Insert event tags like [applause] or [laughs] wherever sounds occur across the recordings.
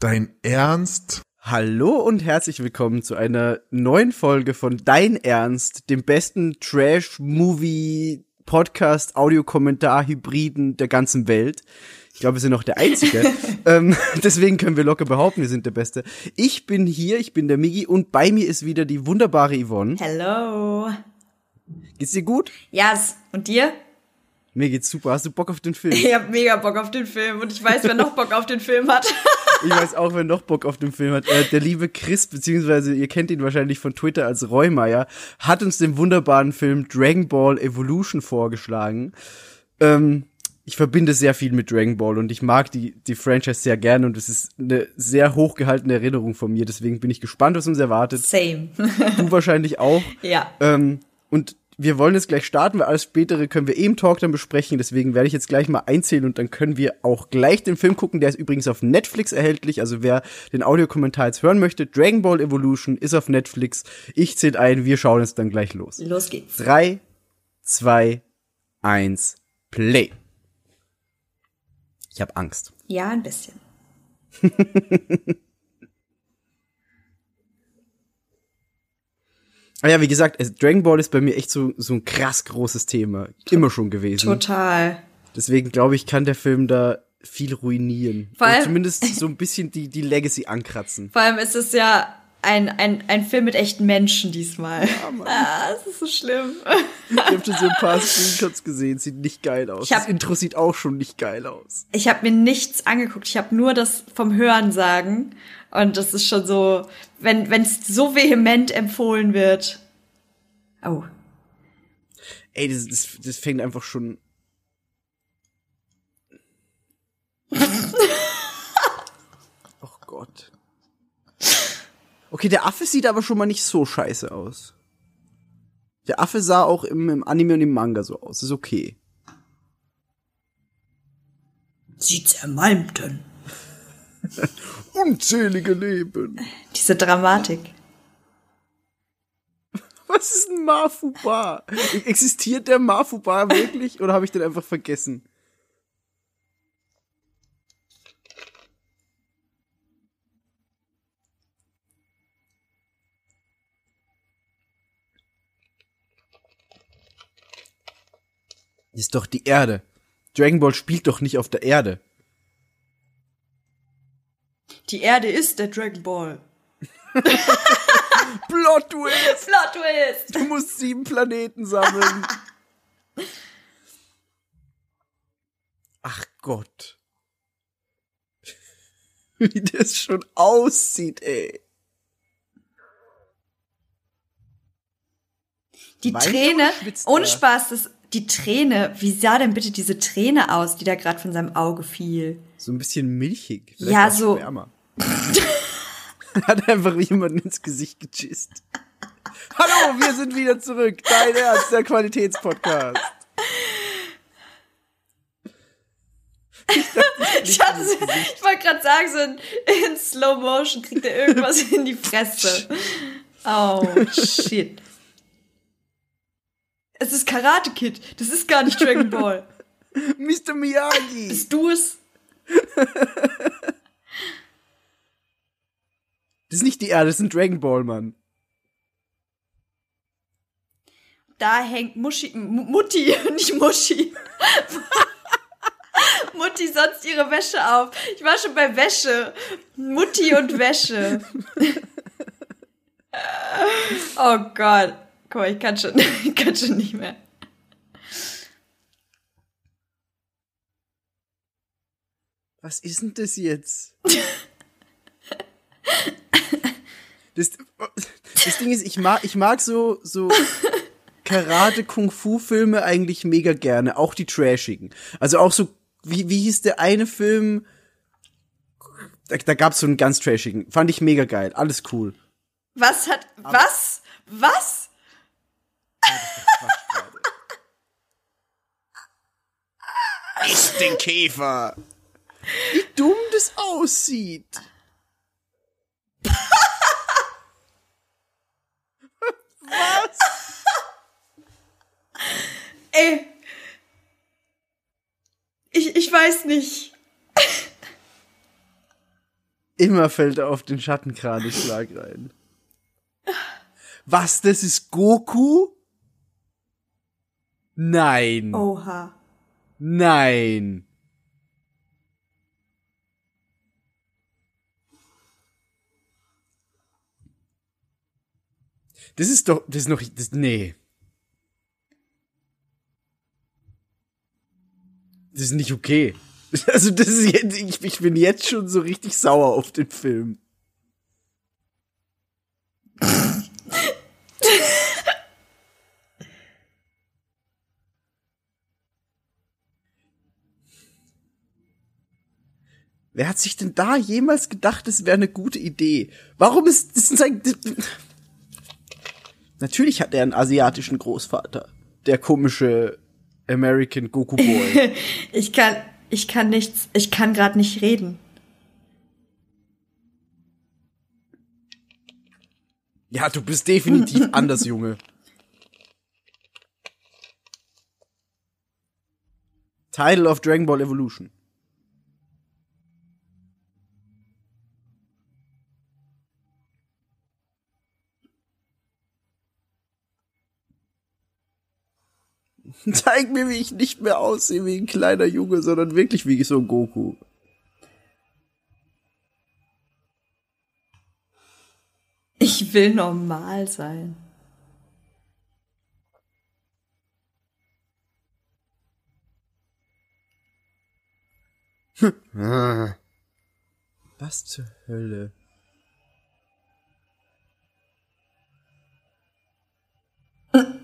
Dein Ernst? Hallo und herzlich willkommen zu einer neuen Folge von Dein Ernst, dem besten Trash-Movie Podcast, Audiokommentar, Hybriden der ganzen Welt. Ich glaube, wir sind noch der Einzige. [laughs] ähm, [laughs] deswegen können wir locker behaupten, wir sind der Beste. Ich bin hier, ich bin der Migi und bei mir ist wieder die wunderbare Yvonne. Hello. Geht's dir gut? Yes. Und dir? Mir geht's super. Hast du Bock auf den Film? [laughs] Ich hab mega Bock auf den Film und ich weiß, wer noch Bock auf den Film hat. [laughs] Ich weiß auch, wer noch Bock auf den Film hat. Äh, der liebe Chris, beziehungsweise ihr kennt ihn wahrscheinlich von Twitter als Reumeier, hat uns den wunderbaren Film Dragon Ball Evolution vorgeschlagen. Ähm, ich verbinde sehr viel mit Dragon Ball und ich mag die, die Franchise sehr gerne und es ist eine sehr hochgehaltene Erinnerung von mir. Deswegen bin ich gespannt, was uns erwartet. Same. Du wahrscheinlich auch. [laughs] ja. Ähm, und wir wollen jetzt gleich starten, weil alles spätere können wir eben Talk dann besprechen. Deswegen werde ich jetzt gleich mal einzählen und dann können wir auch gleich den Film gucken. Der ist übrigens auf Netflix erhältlich. Also wer den Audiokommentar jetzt hören möchte, Dragon Ball Evolution ist auf Netflix. Ich zähle ein, wir schauen jetzt dann gleich los. Los geht's. Drei, zwei, eins, Play. Ich habe Angst. Ja, ein bisschen. [laughs] ja, wie gesagt, es- Dragon Ball ist bei mir echt so, so ein krass großes Thema. Immer schon gewesen. Total. Deswegen glaube ich, kann der Film da viel ruinieren. Vor Oder allem- zumindest so ein bisschen die, die Legacy ankratzen. Vor allem ist es ja ein, ein, ein Film mit echten Menschen diesmal. ah, das ist so schlimm. Ich habe schon so ein paar Screenshots gesehen, sieht nicht geil aus. Ich hab- das Intro sieht auch schon nicht geil aus. Ich habe mir nichts angeguckt. Ich habe nur das vom Hören sagen. Und das ist schon so, wenn es so vehement empfohlen wird. Oh. Ey, das, das, das fängt einfach schon. [laughs] oh Gott. Okay, der Affe sieht aber schon mal nicht so scheiße aus. Der Affe sah auch im, im Anime und im Manga so aus. Ist okay. Sie zermalmten. [laughs] Unzählige Leben. Diese Dramatik. Was ist ein Mafuba? Existiert der Mafuba wirklich oder habe ich den einfach vergessen? Ist doch die Erde. Dragon Ball spielt doch nicht auf der Erde. Die Erde ist der Dragon Ball. [laughs] Plot Twist! Plot Twist! Du musst sieben Planeten sammeln. [laughs] Ach Gott. [laughs] Wie das schon aussieht, ey. Die Weint Träne, ohne? Spaß, das, die Träne, wie sah denn bitte diese Träne aus, die da gerade von seinem Auge fiel? So ein bisschen milchig. Vielleicht Ja, so- Schwärmer. [laughs] Hat einfach jemand ins Gesicht gechist. Hallo, wir sind wieder zurück. Dein Ernst, der Qualitätspodcast. Ich, hatte so, ich wollte gerade sagen, so in, in Slow Motion kriegt er irgendwas [laughs] in die Fresse. Oh, shit. Es ist Karate Kid. Das ist gar nicht Dragon Ball. [laughs] Mr. Miyagi. Bist du es? Das ist nicht die Erde, das ist ein Dragon Ball, Mann. Da hängt Muschi, M Mutti, [laughs] nicht Muschi. [laughs] Mutti sonst ihre Wäsche auf. Ich war schon bei Wäsche. Mutti und Wäsche. [laughs] oh Gott. Guck mal, ich kann schon, ich kann schon nicht mehr. Was ist denn das jetzt? [laughs] Das, das Ding ist, ich mag, ich mag so, so Karate-Kung-Fu-Filme eigentlich mega gerne. Auch die trashigen. Also auch so, wie, wie hieß der eine Film? Da, da gab's so einen ganz trashigen. Fand ich mega geil. Alles cool. Was hat, was? Was? Ist den Käfer. Wie dumm das aussieht. Was? Ey. Ich, ich weiß nicht. Immer fällt er auf den Schattenkraneschlag rein. Was, das ist Goku? Nein. Oha. Nein. Das ist doch, das ist noch, das, nee. Das ist nicht okay. [laughs] Also das ist jetzt, ich, ich bin jetzt schon so richtig sauer auf den Film. [laughs] Wer hat sich denn da jemals gedacht, das wäre eine gute Idee? Warum ist das sein Natürlich hat er einen asiatischen Großvater. Der komische American Goku Boy. [laughs] ich kann ich kann nichts, ich kann gerade nicht reden. Ja, du bist definitiv [laughs] anders, Junge. Title of Dragon Ball Evolution. [laughs] Zeig mir, wie ich nicht mehr aussehe wie ein kleiner Junge, sondern wirklich wie so ein Goku. Ich will normal sein. Was zur Hölle? [laughs]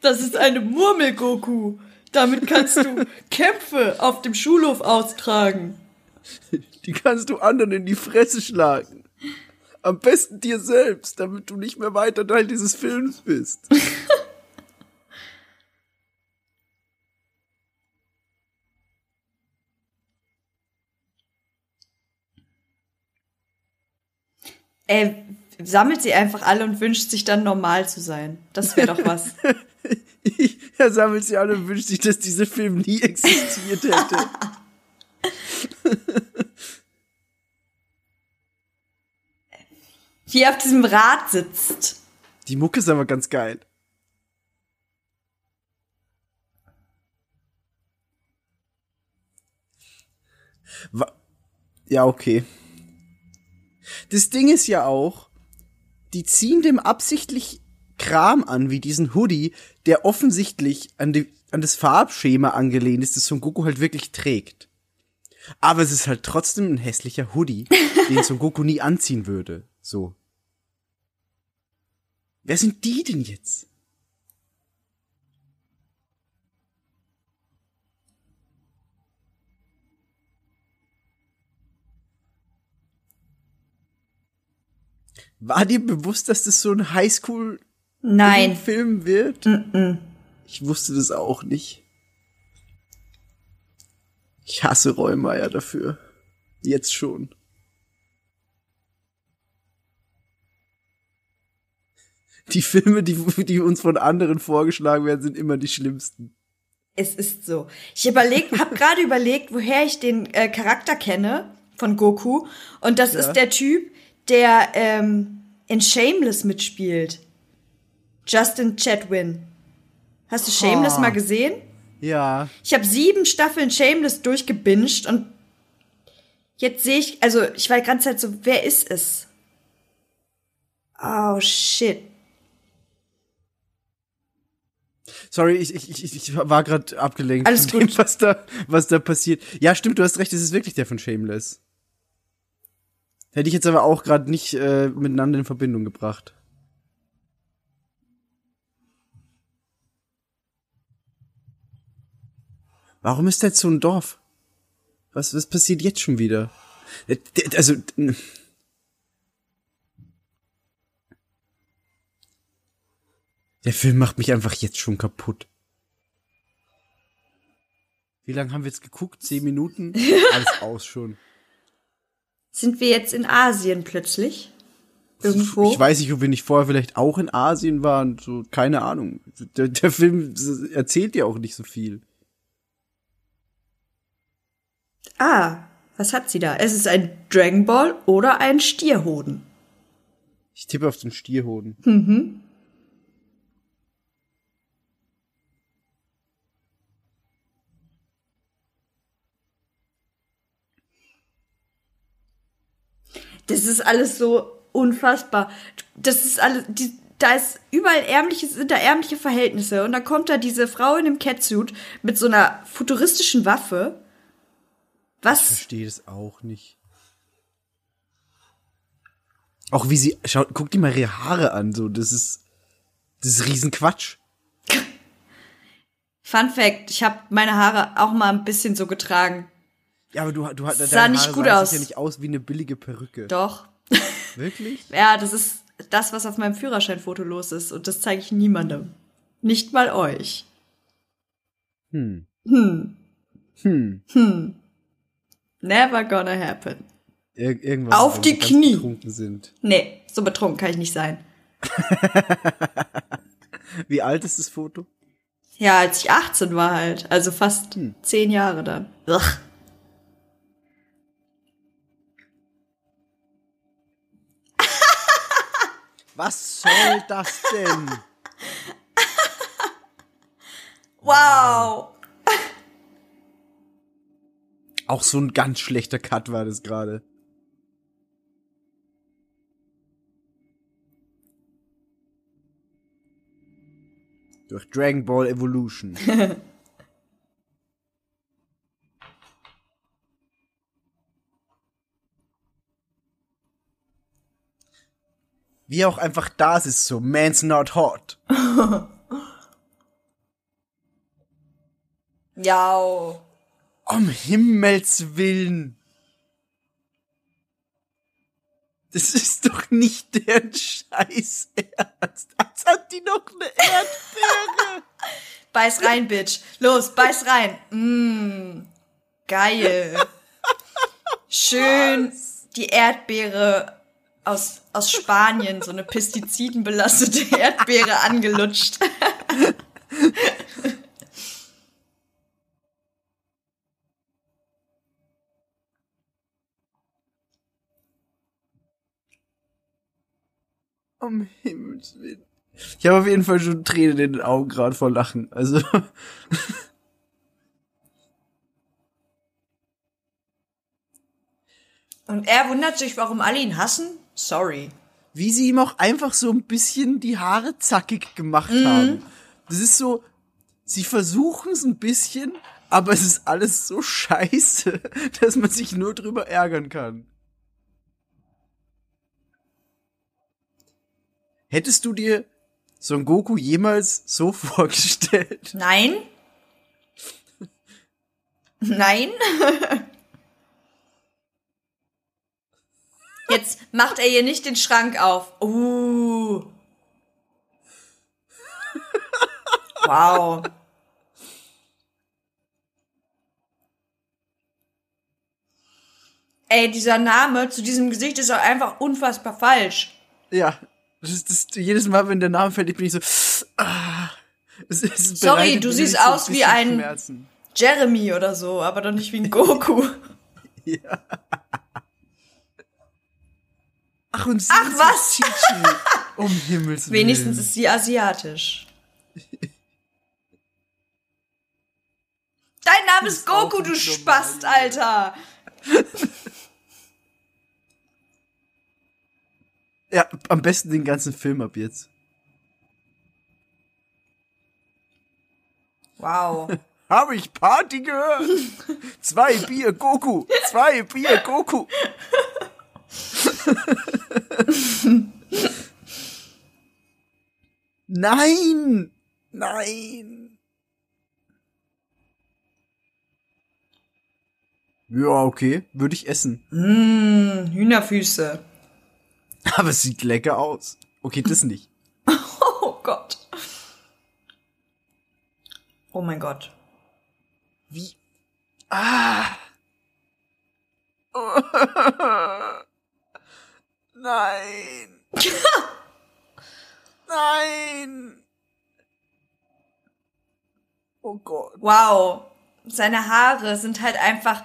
Das ist eine Murmel-Goku. Damit kannst du [laughs] Kämpfe auf dem Schulhof austragen. Die kannst du anderen in die Fresse schlagen. Am besten dir selbst, damit du nicht mehr weiter Teil dieses Films bist. [laughs] Er sammelt sie einfach alle und wünscht sich dann normal zu sein. Das wäre doch was. [laughs] [laughs] er sammelt sie alle und wünscht sich, dass dieser Film nie existiert hätte. [laughs] Wie er auf diesem Rad sitzt. Die Mucke ist aber ganz geil. Ja, okay. Das Ding ist ja auch, die ziehen dem absichtlich Kram an, wie diesen Hoodie, der offensichtlich an, die, an das Farbschema angelehnt ist, das Son Goku halt wirklich trägt. Aber es ist halt trotzdem ein hässlicher Hoodie, [laughs] den Son Goku nie anziehen würde. So. Wer sind die denn jetzt? War dir bewusst, dass das so ein Highschool Nein. Film wird? Mm -mm. Ich wusste das auch nicht. Ich hasse Reumeier dafür. Jetzt schon. Die Filme, die, die uns von anderen vorgeschlagen werden, sind immer die schlimmsten. Es ist so. Ich überleg, [laughs] hab gerade überlegt, woher ich den äh, Charakter kenne von Goku. Und das ja. ist der Typ, der ähm, in Shameless mitspielt. Justin Chatwin. Hast du Shameless oh. mal gesehen? Ja. Ich habe sieben Staffeln Shameless durchgebinged und jetzt sehe ich, also ich war die ganze Zeit so, wer ist es? Oh shit. Sorry, ich, ich, ich, ich war gerade abgelenkt Alles von dem, was da, was da passiert. Ja, stimmt, du hast recht, es ist wirklich der von Shameless. Hätte ich jetzt aber auch gerade nicht äh, miteinander in Verbindung gebracht. Warum ist der jetzt so ein Dorf? Was, was passiert jetzt schon wieder? Also, der Film macht mich einfach jetzt schon kaputt. Wie lange haben wir jetzt geguckt? Zehn Minuten? [laughs] Alles aus schon. Sind wir jetzt in Asien plötzlich? Irgendwo. Ich weiß nicht, ob wir nicht vorher vielleicht auch in Asien waren, so, keine Ahnung. Der, der Film erzählt ja auch nicht so viel. Ah, was hat sie da? Es ist ein Dragon Ball oder ein Stierhoden. Ich tippe auf den Stierhoden. Mhm. Das ist alles so unfassbar. Das ist alles, die, da ist überall ärmliche, sind da ärmliche Verhältnisse. Und dann kommt da diese Frau in einem Catsuit mit so einer futuristischen Waffe. Was? Ich verstehe das auch nicht. Auch wie sie, schaut, guck dir mal ihre Haare an, so, das ist, das ist Riesenquatsch. [laughs] Fun Fact, ich habe meine Haare auch mal ein bisschen so getragen. Ja, aber du, du sah deine nicht Haare gut aus. ja nicht aus wie eine billige Perücke. Doch. [laughs] Wirklich? ja, das ist das, was auf meinem Führerscheinfoto los ist. Und das zeige ich niemandem. Nicht mal euch. Hm. Hm. Hm. Hm. Never gonna happen. Ir irgendwas auf die Knie. Betrunken sind. Nee, so betrunken kann ich nicht sein. [laughs] Wie alt ist das Foto? Ja, als ich 18 war halt. Also fast hm. zehn Jahre dann. Ugh. [laughs] Was soll das denn? [laughs] wow. Auch so ein ganz schlechter Cut war das gerade. Durch Dragon Ball Evolution. [laughs] Wie auch einfach das ist so, man's not hot. [laughs] ja. Um Himmels Willen. Das ist doch nicht deren Scheiß Ernst. Als hat die noch eine Erdbeere. [laughs] beiß rein, Bitch. Los, beiß rein. Mm, geil. Schön Was? die Erdbeere aus, aus Spanien, so eine pestizidenbelastete Erdbeere angelutscht. [laughs] Um Himmels Willen. Ich habe auf jeden Fall schon Tränen in den Augen gerade vor Lachen. Also. [laughs] Und er wundert sich, warum alle ihn hassen? Sorry. Wie sie ihm auch einfach so ein bisschen die Haare zackig gemacht mhm. haben. Das ist so, sie versuchen es ein bisschen, aber es ist alles so scheiße, [laughs] dass man sich nur drüber ärgern kann. Hättest du dir Son Goku jemals so [laughs] vorgestellt? Nein. Nein. Jetzt macht er hier nicht den Schrank auf. Uh. Wow. Ey, dieser Name zu diesem Gesicht ist auch einfach unfassbar falsch. Ja, das ist, das, jedes Mal, wenn der Name fällt, bin ich so. Ah, es, es Sorry, du siehst aus so wie ein Schmerzen. Jeremy oder so, aber doch nicht wie ein [laughs] Goku. ja. Ach, und sie Ach, was? Chichi. Um Himmels Willen. Wenigstens ist sie asiatisch. [laughs] Dein Name ist, ist Goku, du Spast, Alter. [laughs] ja, am besten den ganzen Film ab jetzt. Wow. [laughs] Habe ich Party gehört? [laughs] Zwei Bier Goku. Zwei Bier Goku. [laughs] Nein! Nein! Ja, okay. Würde ich essen. Mmh, Hühnerfüße. [laughs] Aber es sieht lecker aus. Okay, das nicht. [laughs] oh Gott. Oh mein Gott. Wie? Ah! [laughs] Nein. Nein! Oh Gott. Wow. Seine Haare sind halt einfach.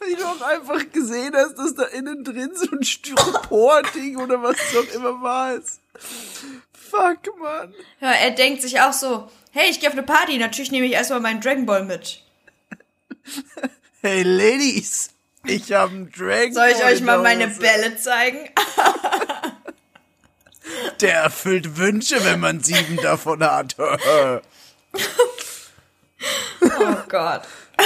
Wie du auch einfach gesehen hast, dass da innen drin so ein Styropor-Ding oder was es auch immer war. Fuck, Mann. Ja, er denkt sich auch so, hey, ich gehe auf eine Party, natürlich nehme ich erstmal meinen Dragon Ball mit. Hey, Ladies, ich habe einen Dragon Soll ich Ball euch mal meine. Bälle zeigen? Der erfüllt Wünsche, wenn man sieben davon hat. [laughs] Oh Gott. [laughs]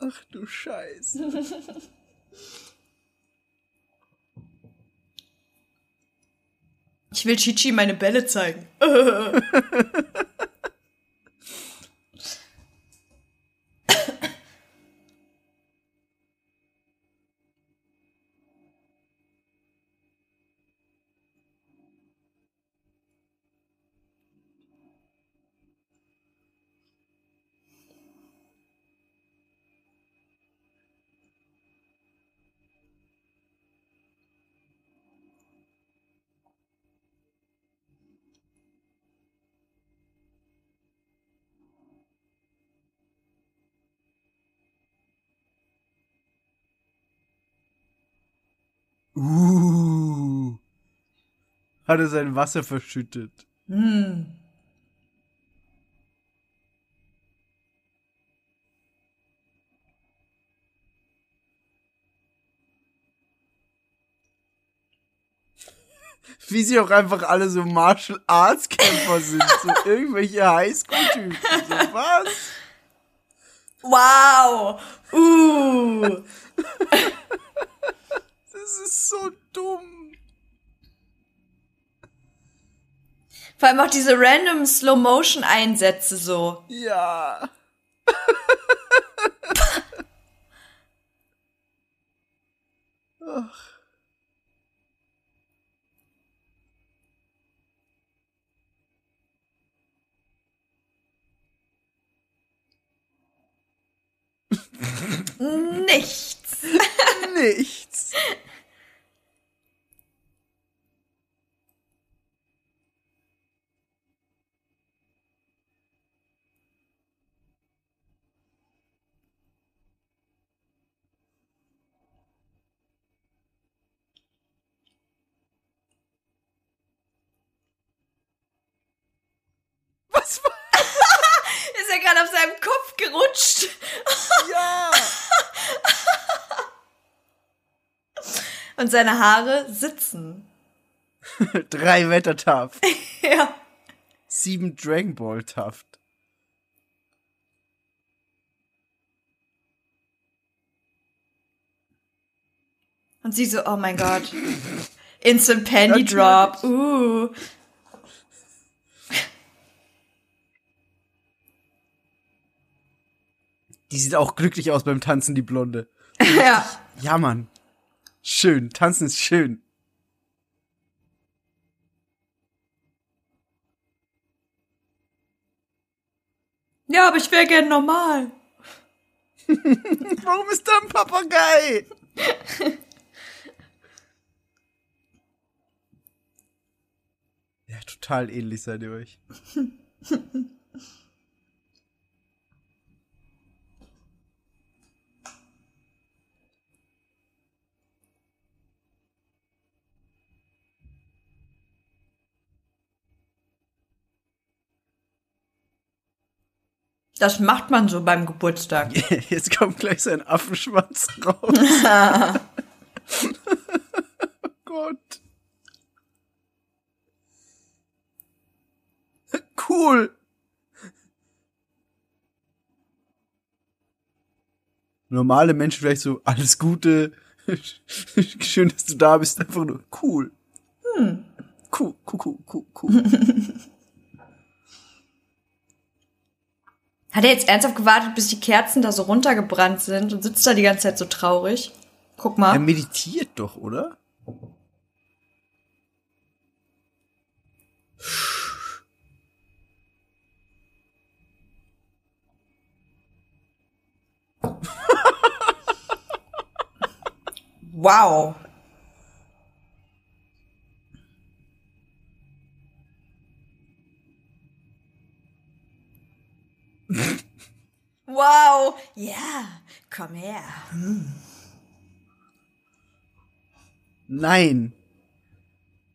Ach du Scheiße. Ich will Chichi meine Bälle zeigen. [laughs] Uh. Hat er sein Wasser verschüttet. [laughs] Wie sie auch einfach alle so Martial Arts Kämpfer sind. So [laughs] irgendwelche Highschool-Typen. So, was? Wow. Uh. [laughs] Das ist so dumm. Vor allem auch diese random Slow-Motion-Einsätze so. Ja. Ach. [laughs] Nichts. Nichts. [laughs] Was war [laughs] Ist er gerade auf seinem Kopf gerutscht. ja? [laughs] Und seine Haare sitzen. [laughs] Drei Wettertaft. Ja. Sieben Dragon Ball Taft. Und sie so, oh mein Gott. Instant Penny. Drop. Uh. Die sieht auch glücklich aus beim Tanzen, die Blonde. [laughs] Ja. Ja, Mann. Schön. Tanzen ist schön. Ja, aber ich wäre gern normal. [laughs] Warum ist da ein Papagei? [laughs] ja, total ähnlich seid ihr euch. Das macht man so beim Geburtstag. [laughs] Jetzt kommt gleich sein Affenschwanz raus. oh [laughs] Gott. Cool. Normale Menschen vielleicht so, alles Gute. [laughs] Schön, dass du da bist. Einfach nur cool. Cool, cool, cool, cool, cool. Hat er jetzt ernsthaft gewartet, bis die Kerzen da so runtergebrannt sind und sitzt da die ganze Zeit so traurig? Guck mal. Er meditiert doch, oder? wow. Wow. Ja, komm her. Nein.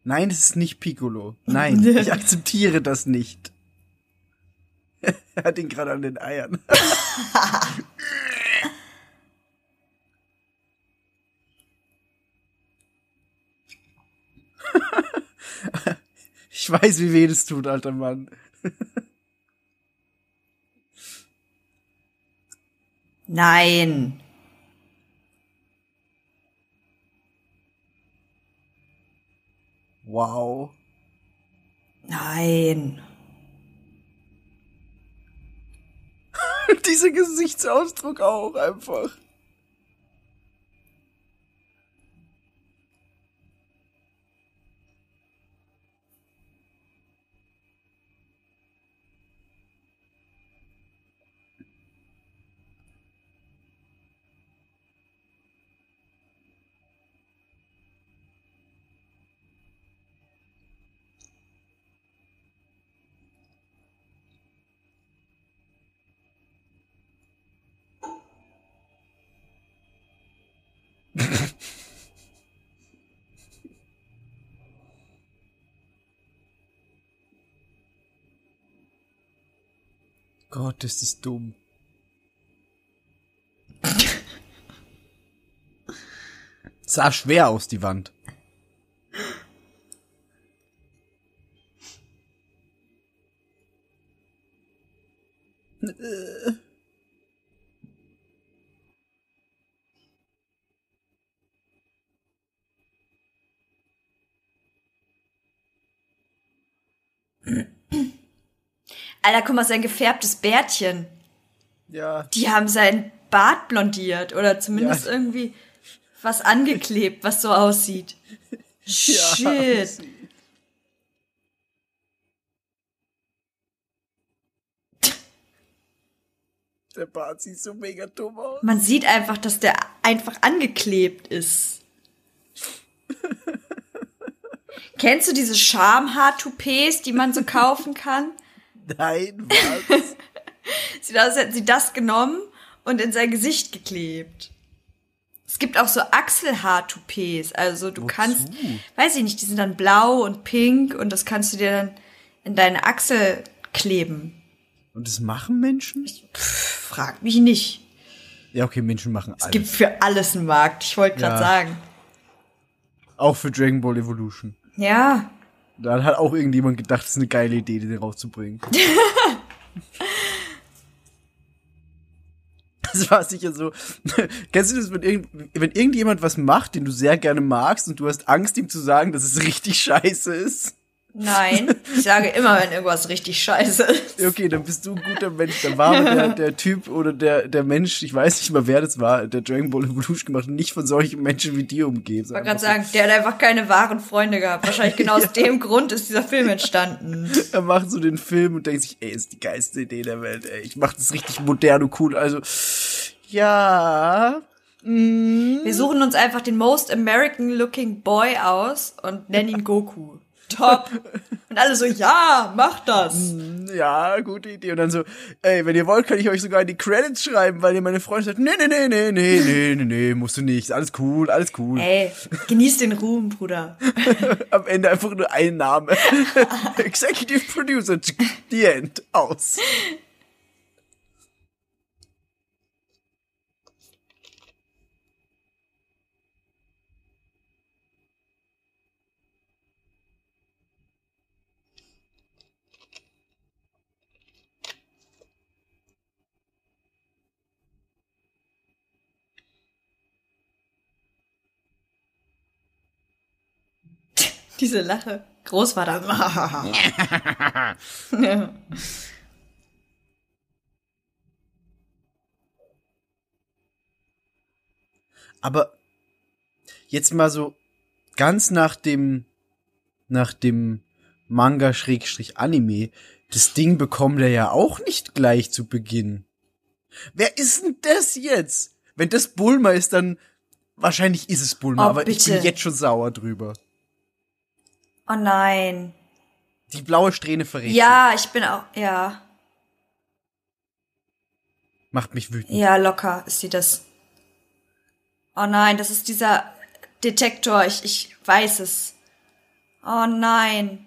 Nein, es ist nicht Piccolo. Nein, [laughs] ich akzeptiere das nicht. [laughs] er hat ihn gerade an den Eiern. [laughs] ich weiß, wie weh das tut, alter Mann. Nein. Wow. Nein. [laughs] Dieser Gesichtsausdruck auch einfach. Gott, ist das dumm. [laughs] sah schwer aus, die Wand. [laughs] Alter, guck mal, sein gefärbtes Bärtchen. Ja. Die haben sein Bart blondiert oder zumindest ja. irgendwie was angeklebt, was so aussieht. Shit. Der Bart sieht so mega dumm aus. Man sieht einfach, dass der einfach angeklebt ist. [laughs] Kennst du diese Schamhaar-Toupets, die man so kaufen kann? Nein, was? Sieht aus, [laughs] als hätten sie das genommen und in sein Gesicht geklebt. Es gibt auch so Achselhaar-Toupets. Also du Wozu? kannst, weiß ich nicht, die sind dann blau und pink und das kannst du dir dann in deine Achsel kleben. Und das machen Menschen? Pff, frag mich nicht. Ja, okay, Menschen machen alles. Es gibt für alles einen Markt, ich wollte gerade ja. sagen. Auch für Dragon Ball Evolution. Ja. Da hat auch irgendjemand gedacht, das ist eine geile Idee, den rauszubringen. [laughs] das war sicher so. Kennst du das, wenn, irgend, wenn irgendjemand was macht, den du sehr gerne magst und du hast Angst, ihm zu sagen, dass es richtig scheiße ist? Nein, ich sage immer, wenn irgendwas richtig scheiße ist. Okay, dann bist du ein guter Mensch. Dann war der, der Typ oder der, der Mensch, ich weiß nicht mal, wer das war, der Dragon Ball Evolution gemacht und nicht von solchen Menschen wie dir umgeben. Ich wollte gerade sagen, der hat einfach keine wahren Freunde gehabt. Wahrscheinlich genau aus [laughs] dem Grund ist dieser Film entstanden. Er macht so den Film und denkt sich, ey, ist die geilste Idee der Welt, ey. Ich mach das richtig modern und cool. Also, ja, wir suchen uns einfach den most American looking Boy aus und nennen ihn Goku top. Und alle so, ja, mach das. Mm, ja, gute Idee. Und dann so, ey, wenn ihr wollt, kann ich euch sogar in die Credits schreiben, weil ihr meine Freundin sagt, nee, nee, nee, nee, nee, [laughs] nee, nee, nee, musst du nicht. Alles cool, alles cool. Ey, genieß den Ruhm, Bruder. [laughs] Am Ende einfach nur ein Name. [laughs] Executive Producer, the end, aus. [laughs] Diese Lache. Großvater. [laughs] Aber jetzt mal so ganz nach dem nach dem Manga Schrägstrich Anime, das Ding bekommt er ja auch nicht gleich zu Beginn. Wer ist denn das jetzt? Wenn das Bulma ist, dann Wahrscheinlich ist es Bulma, Oh, aber ich bin bitte. jetzt schon sauer drüber. Oh nein. Die blaue Strähne verrät. sie. Ja, ich bin auch, ja. Macht mich wütend. Ja, locker ist sie das. Oh nein, das ist dieser Detektor. Ich, ich weiß es. Oh nein.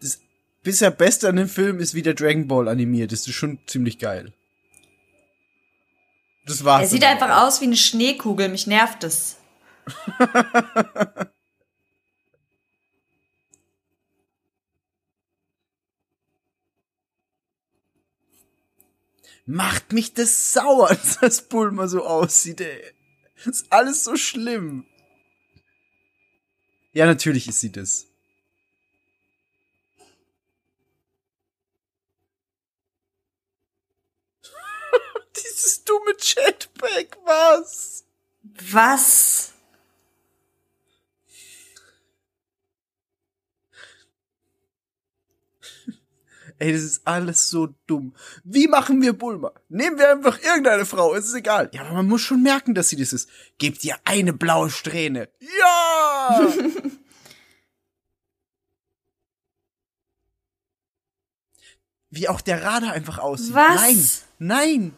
Das bisher Beste an dem Film ist, wie der Dragon Ball animiert. Das ist schon ziemlich geil. Das war's. Er sieht einfach aus wie eine Schneekugel. Mich nervt es. [laughs] Macht mich das sauer, [laughs] dass das Bulma so aussieht, ey. Das ist alles so schlimm. Ja, natürlich ist sie das. Dieses dumme Jetpack, was? Was? Ey, das ist alles so dumm. Wie machen wir Bulma? Nehmen wir einfach irgendeine Frau, es ist egal. Ja, aber man muss schon merken, dass sie das ist. Gebt ihr eine blaue Strähne. Ja! [laughs] Wie auch der Radar einfach aussieht. Was? Nein, nein.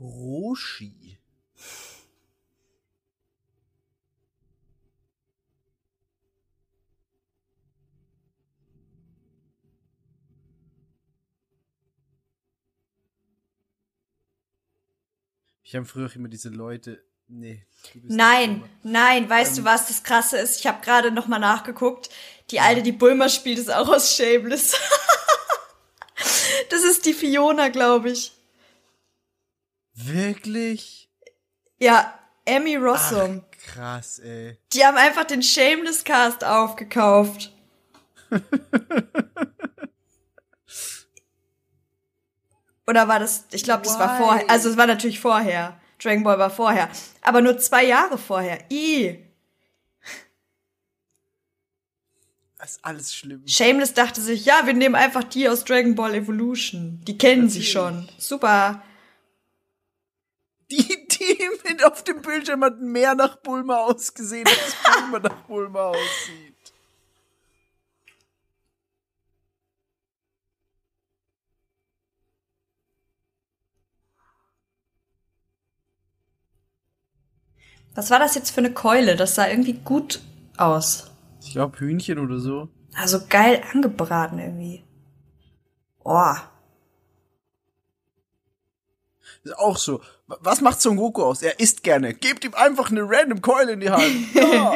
Roshi. Ich habe früher immer diese Leute. Nee. Nein, nein, weißt Ähm. du was das krasse ist? Ich habe gerade noch mal nachgeguckt. Die alte, die Bulma spielt, ist auch aus Shameless. [laughs] das ist die Fiona, glaube ich. Wirklich? Ja, Emmy Rossum. Ach, krass, ey. Die haben einfach den Shameless Cast aufgekauft. Oder war das, ich glaube, das war Why? vorher, also es war natürlich vorher. Dragon Ball war vorher. Aber nur zwei Jahre vorher. I. Das ist alles schlimm. Shameless dachte sich, ja, wir nehmen einfach die aus Dragon Ball Evolution. Die kennen sie schon. Super. Die, die mit auf dem Bildschirm hat mehr nach Bulma ausgesehen, als Bulma nach Bulma aussieht. Was war das jetzt für eine Keule? Das sah irgendwie gut aus. Ich glaube Hühnchen oder so. Also geil angebraten irgendwie. Oh. Auch so. Was macht Son Goku aus? Er isst gerne. Gebt ihm einfach eine random Keule in die Hand. [laughs] Ja.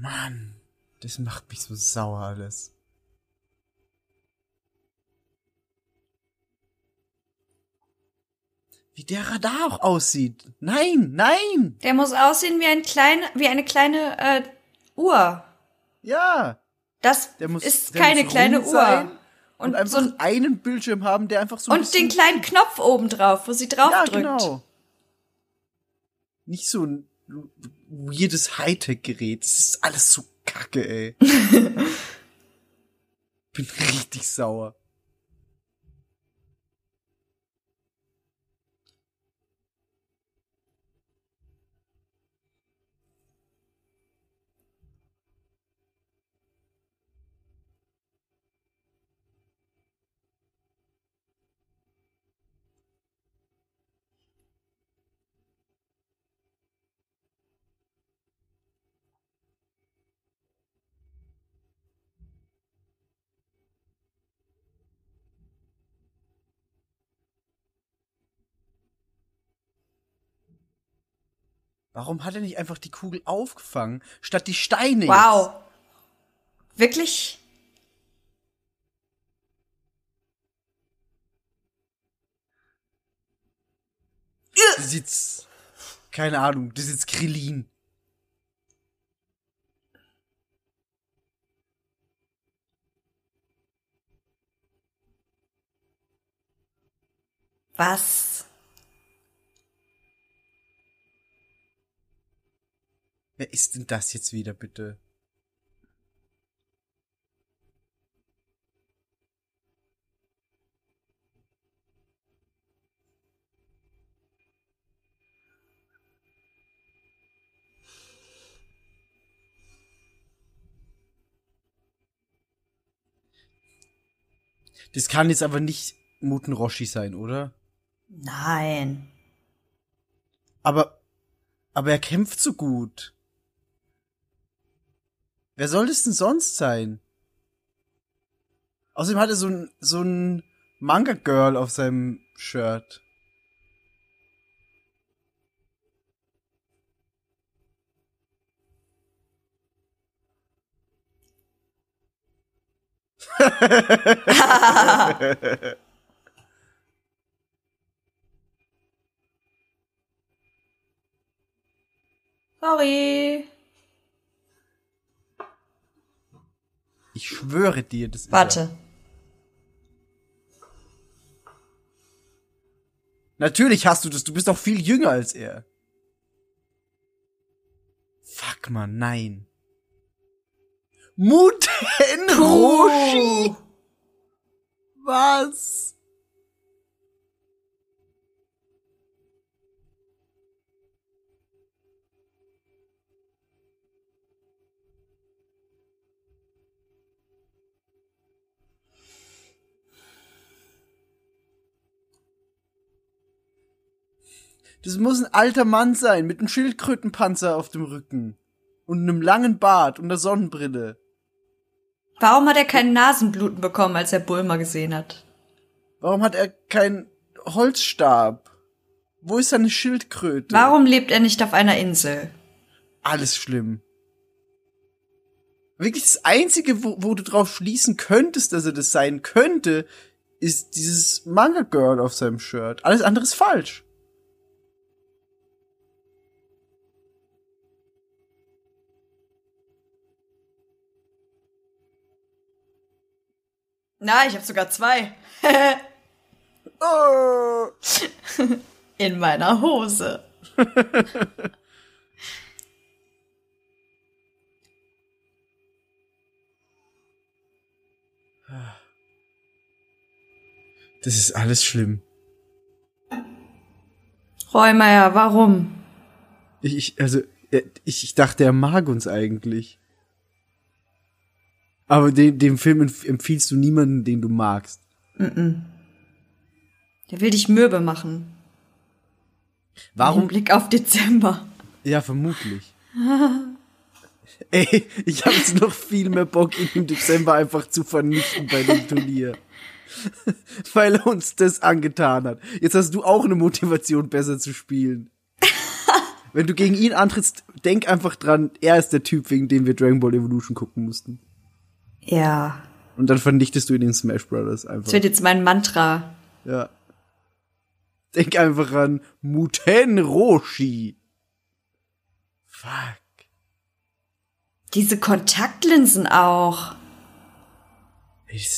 Mann, das macht mich so sauer alles. Wie der Radar auch aussieht. Nein, nein. Der muss aussehen wie ein kleine, wie eine kleine äh, Uhr. Ja. Das muss, ist keine kleine Uhr. sein Und, Und, einfach so ein, einen Bildschirm haben, der einfach so ein und den kleinen Knopf oben drauf, wo sie drauf Ja, drückt. genau. Nicht so ein weirdes Hightech-Gerät. Das ist alles so kacke, ey. [laughs] Bin richtig sauer. Warum hat er nicht einfach die Kugel aufgefangen, statt die Steine? Wow. Wirklich? Das ist jetzt, keine Ahnung, das ist jetzt Krillin. Was? Wer ist denn das jetzt wieder, bitte? Das kann jetzt aber nicht Muten Roshi sein, oder? Nein. Aber, aber er kämpft so gut. Wer soll das denn sonst sein? Außerdem hat er so ein, so ein Manga-Girl auf seinem Shirt. [laughs] Sorry. Ich schwöre dir, das ist. Warte. Natürlich hast du das, du bist doch viel jünger als er. Fuck man, nein. Muten Roshi! Was? Das muss ein alter Mann sein, mit einem Schildkrötenpanzer auf dem Rücken. Und einem langen Bart und einer Sonnenbrille. Warum hat er keinen Nasenbluten bekommen, als er Bulma gesehen hat? Warum hat er keinen Holzstab? Wo ist seine Schildkröte? Warum lebt er nicht auf einer Insel? Alles schlimm. Wirklich das Einzige, wo, wo du drauf schließen könntest, dass er das sein könnte, ist dieses Manga Girl auf seinem Shirt. Alles andere ist falsch. Na, ich habe sogar zwei. [laughs] oh. [laughs] In meiner Hose. [laughs] Das ist alles schlimm. Räumeier, warum? Ich, ich also, ich, ich dachte, er mag uns eigentlich. Aber den, dem Film empfiehlst du niemanden, den du magst. Mm -mm. Der will dich mürbe machen. Warum? Im Blick auf Dezember. Ja, vermutlich. [laughs] Ey, ich habe jetzt noch viel mehr Bock, ihn im Dezember einfach zu vernichten bei dem Turnier. [laughs] Weil er uns das angetan hat. Jetzt hast du auch eine Motivation, besser zu spielen. [laughs] Wenn du gegen ihn antrittst, denk einfach dran, er ist der Typ, wegen dem wir Dragon Ball Evolution gucken mussten. Ja. Und dann vernichtest du ihn in Smash Brothers einfach. Das wird jetzt mein Mantra. Ja. Denk einfach an Muten Roshi. Fuck. Diese Kontaktlinsen auch. Ich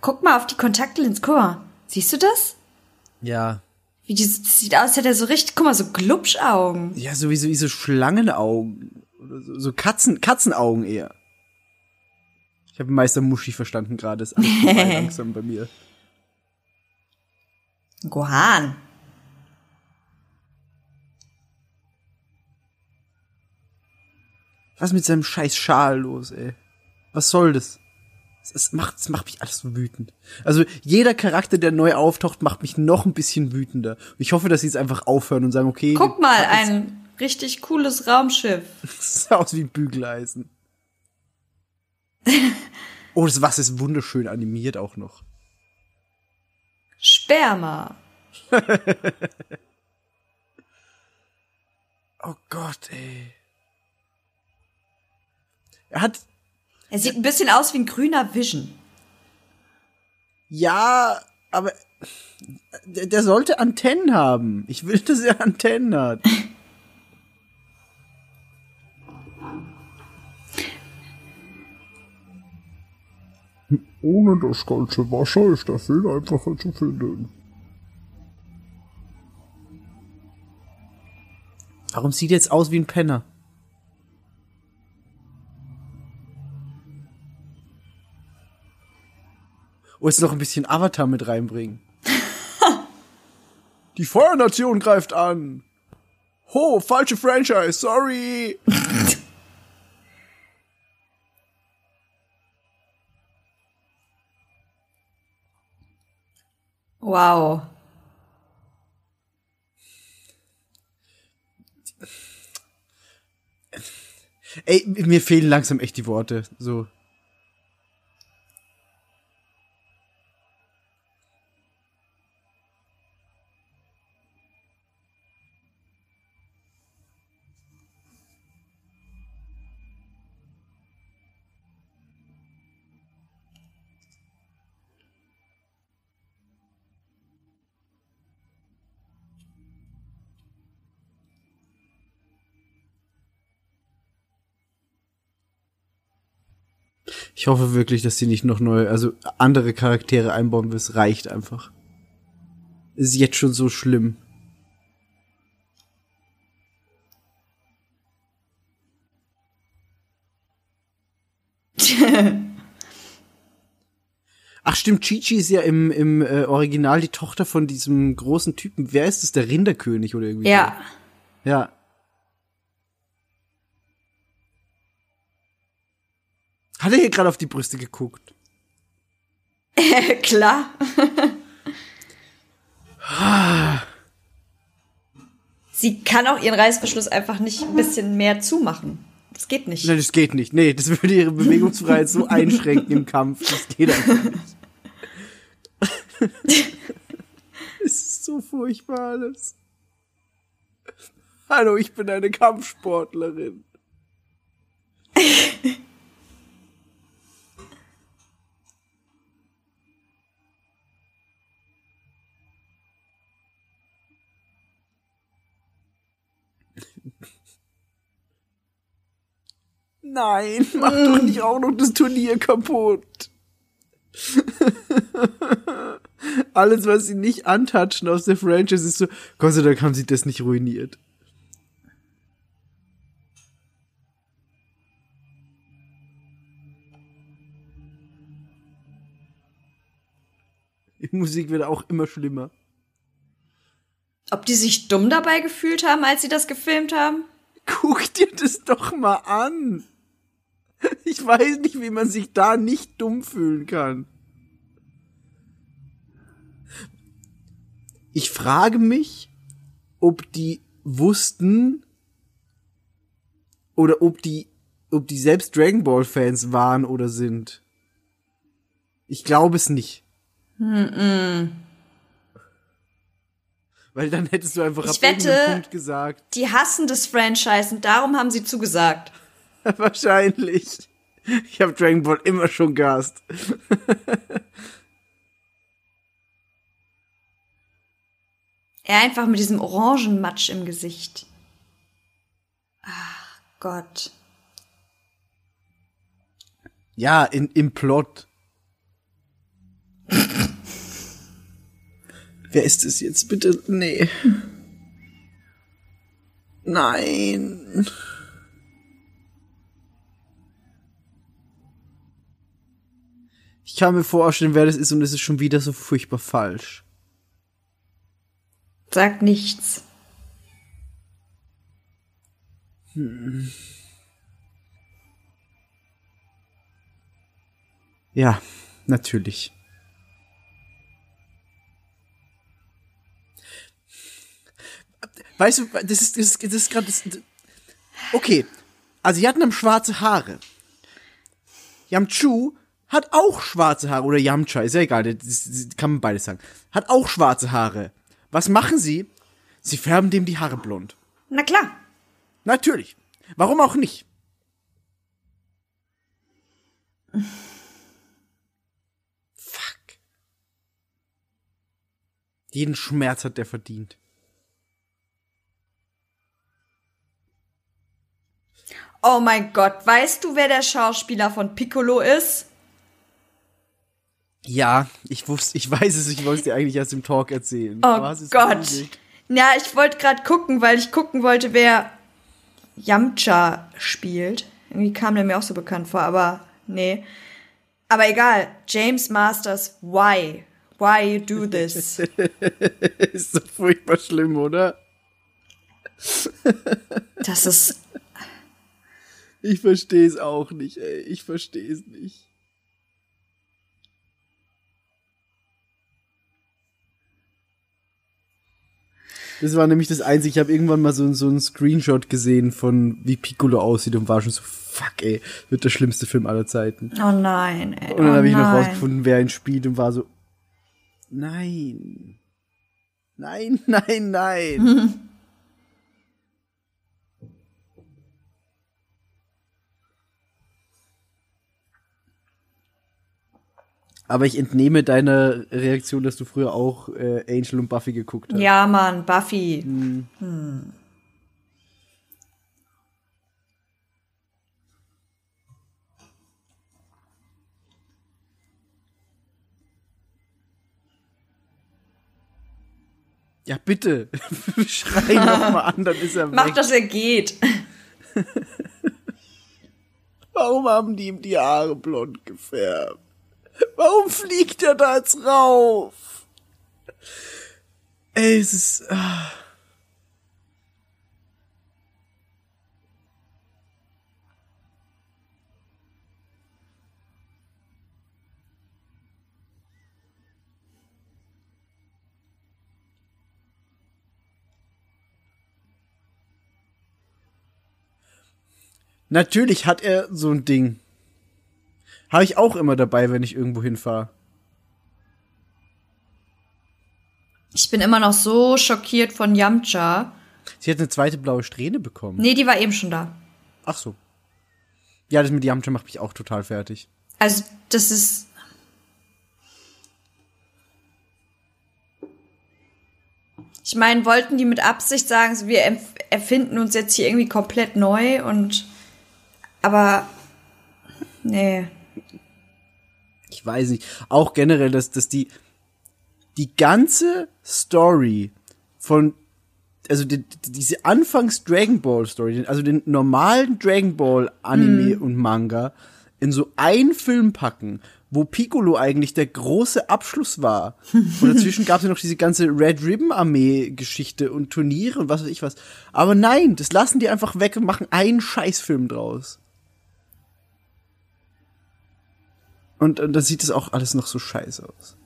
Guck mal auf die Kontaktlinsen. Guck mal. Siehst du das? Ja. Wie die, das sieht aus, hätte er so richtig, guck mal, so Glubschaugen. Ja, sowieso wie so Schlangenaugen. So, so Katzen, Katzenaugen eher. Ich habe Meister Muschi verstanden gerade. Ist alles [laughs] langsam bei mir. Gohan. Was ist mit seinem scheiß Schal los, ey? Was soll das? Es macht, es macht mich alles so wütend. Also jeder Charakter, der neu auftaucht, macht mich noch ein bisschen wütender. Ich hoffe, dass sie jetzt einfach aufhören und sagen, okay. Guck mal, ein richtig cooles Raumschiff. [laughs] Das sah aus wie ein Bügeleisen. [laughs] oh, das Wasser ist wunderschön animiert auch noch. Sperma. [laughs] oh Gott, ey. Er hat. Er sieht ein bisschen aus wie ein grüner Vision. Ja, aber der, der sollte Antennen haben. Ich will, dass er Antennen hat. Ohne das ganze Wasser ist der viel einfacher zu finden. Warum sieht er jetzt aus wie ein Penner? Oh, jetzt noch ein bisschen Avatar mit reinbringen. [laughs] Die Feuernation greift an. Ho, falsche Franchise, sorry. [laughs] Wow. Ey, mir fehlen langsam echt die Worte. So. Ich hoffe wirklich, dass sie nicht noch neue, also andere Charaktere einbauen will. Es reicht einfach. Ist jetzt schon so schlimm. [laughs] Ach stimmt, Chichi ist ja im, im äh, Original die Tochter von diesem großen Typen. Wer ist das? Der Rinderkönig oder irgendwie? Ja. So. Ja. Hat er hier gerade auf die Brüste geguckt? [laughs] Klar. Sie kann auch ihren Reißverschluss einfach nicht ein bisschen mehr zumachen. Das geht nicht. Nein, das geht nicht. Nee, das würde ihre Bewegungsfreiheit so einschränken im Kampf. Das geht einfach nicht. [laughs] es ist so furchtbar alles. Hallo, ich bin eine Kampfsportlerin. [laughs] Nein, mach doch nicht auch noch das Turnier kaputt. [laughs] Alles, was sie nicht antatschen aus der Franchise, ist so, Gott sei Dank haben sie das nicht ruiniert. Die Musik wird auch immer schlimmer. Ob die sich dumm dabei gefühlt haben, als sie das gefilmt haben? Guck dir das doch mal an. Ich weiß nicht, wie man sich da nicht dumm fühlen kann. Ich frage mich, ob die wussten oder ob die, ob die selbst Dragon Ball Fans waren oder sind. Ich glaube es nicht. Mm -mm. Weil dann hättest du einfach ich ab wette, Punkt gesagt. Die hassen das Franchise und darum haben sie zugesagt. [laughs] Wahrscheinlich. [laughs] Ich habe Dragon Ball immer schon gehasst. [laughs] er einfach mit diesem Orangenmatsch im Gesicht. Ach Gott. Ja, in, im Plot. [laughs] Wer ist es jetzt bitte? Nee. Nein. Ich kann mir vorstellen, wer das ist und es ist schon wieder so furchtbar falsch. Sagt nichts. Hm. Ja, natürlich. Weißt du, das ist, das ist, das ist gerade. Okay, also die hatten dann schwarze Haare. Yamchu hat auch schwarze Haare, oder Yamcha, ist ja egal, das, das kann man beides sagen. Hat auch schwarze Haare. Was machen sie? Sie färben dem die Haare blond. Na klar. Natürlich. Warum auch nicht? [laughs] Fuck. Jeden Schmerz hat der verdient. Oh mein Gott, weißt du, wer der Schauspieler von Piccolo ist? Ja, ich wusste, ich weiß es, ich wollte es dir eigentlich erst im Talk erzählen. Oh Gott. Ja, ich wollte gerade gucken, weil ich gucken wollte, wer Yamcha spielt. Irgendwie kam der mir auch so bekannt vor, aber nee. Aber egal. James Masters, why? Why you do this? [laughs] Ist so furchtbar schlimm, oder? Das ist. Ich verstehe es auch nicht, ey. Ich verstehe es nicht. Das war nämlich das Einzige. Ich habe irgendwann mal so, so einen Screenshot gesehen von wie Piccolo aussieht und war schon so, fuck, ey, wird der schlimmste Film aller Zeiten. Oh nein, ey. Und dann oh habe ich noch nein. rausgefunden, wer ihn spielt und war so, nein. Nein, [laughs] nein, nein. Aber ich entnehme deiner Reaktion, dass du früher auch äh, Angel und Buffy geguckt hast. Ja, Mann, Buffy. Ja, bitte. [laughs] Schrei noch mal an, dann ist er [laughs] Mach, weg. dass er geht. [laughs] Warum haben die ihm die Haare blond gefärbt? Warum fliegt er da jetzt rauf? Ey, es ist. Ah. Natürlich hat er so ein Ding. Habe ich auch immer dabei, wenn ich irgendwo hinfahre. Ich bin immer noch so schockiert von Yamcha. Sie hat eine zweite blaue Strähne bekommen. Nee, die war eben schon da. Ach so. Ja, das mit Yamcha macht mich auch total fertig. Also, das ist. Ich meine, wollten die mit Absicht sagen, wir erfinden uns jetzt hier irgendwie komplett neu und. Aber. Nee. Ich weiß nicht. Auch generell, dass, dass die, die ganze Story von, also die, diese Anfangs Dragon Ball Story, also den normalen Dragon Ball Anime und Manga in so einen Film packen, wo Piccolo eigentlich der große Abschluss war. Und dazwischen gab es ja noch diese ganze Red Ribbon Armee Geschichte und Turniere und was weiß ich was. Aber nein, das lassen die einfach weg und machen einen Scheißfilm draus. Und, und dann sieht es auch alles noch so scheiße aus.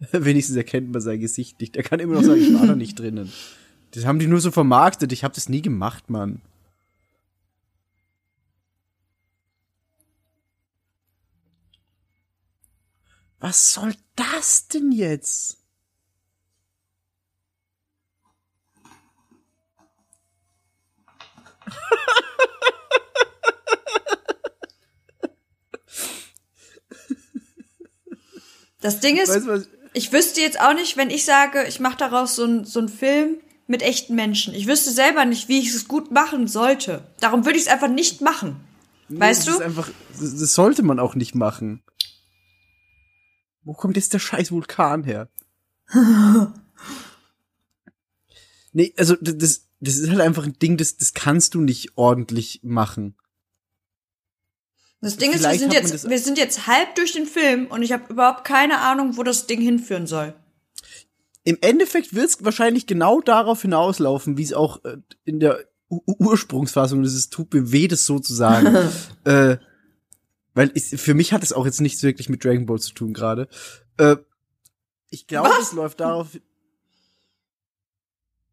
[laughs] Wenigstens erkennt man sein Gesicht nicht. Er kann immer noch sagen, ich war da nicht drinnen. [laughs] Das haben die nur so vermarktet. Ich habe das nie gemacht, Mann. Was soll das denn jetzt? Das Ding ist, Weißt was? ich wüsste jetzt auch nicht, wenn ich sage, ich mache daraus so einen so einen Film mit echten Menschen. Ich wüsste selber nicht, wie ich es gut machen sollte. Darum würde ich es einfach nicht machen. Weißt das du? Einfach, das, das sollte man auch nicht machen. Wo kommt jetzt der scheiß Vulkan her? [laughs] nee, also das, das ist halt einfach ein Ding, das, das kannst du nicht ordentlich machen. Das Ding ist, wir Vielleicht sind, jetzt, wir sind jetzt halb durch den Film und ich habe überhaupt keine Ahnung, wo das Ding hinführen soll. Im Endeffekt wird es wahrscheinlich genau darauf hinauslaufen, wie es auch äh, in der U Ursprungsfassung ist. Es tut mir weh, das so zu sagen. [laughs] äh, weil ich, für mich hat es auch jetzt nichts wirklich mit Dragon Ball zu tun gerade. Äh, ich glaube, es läuft darauf.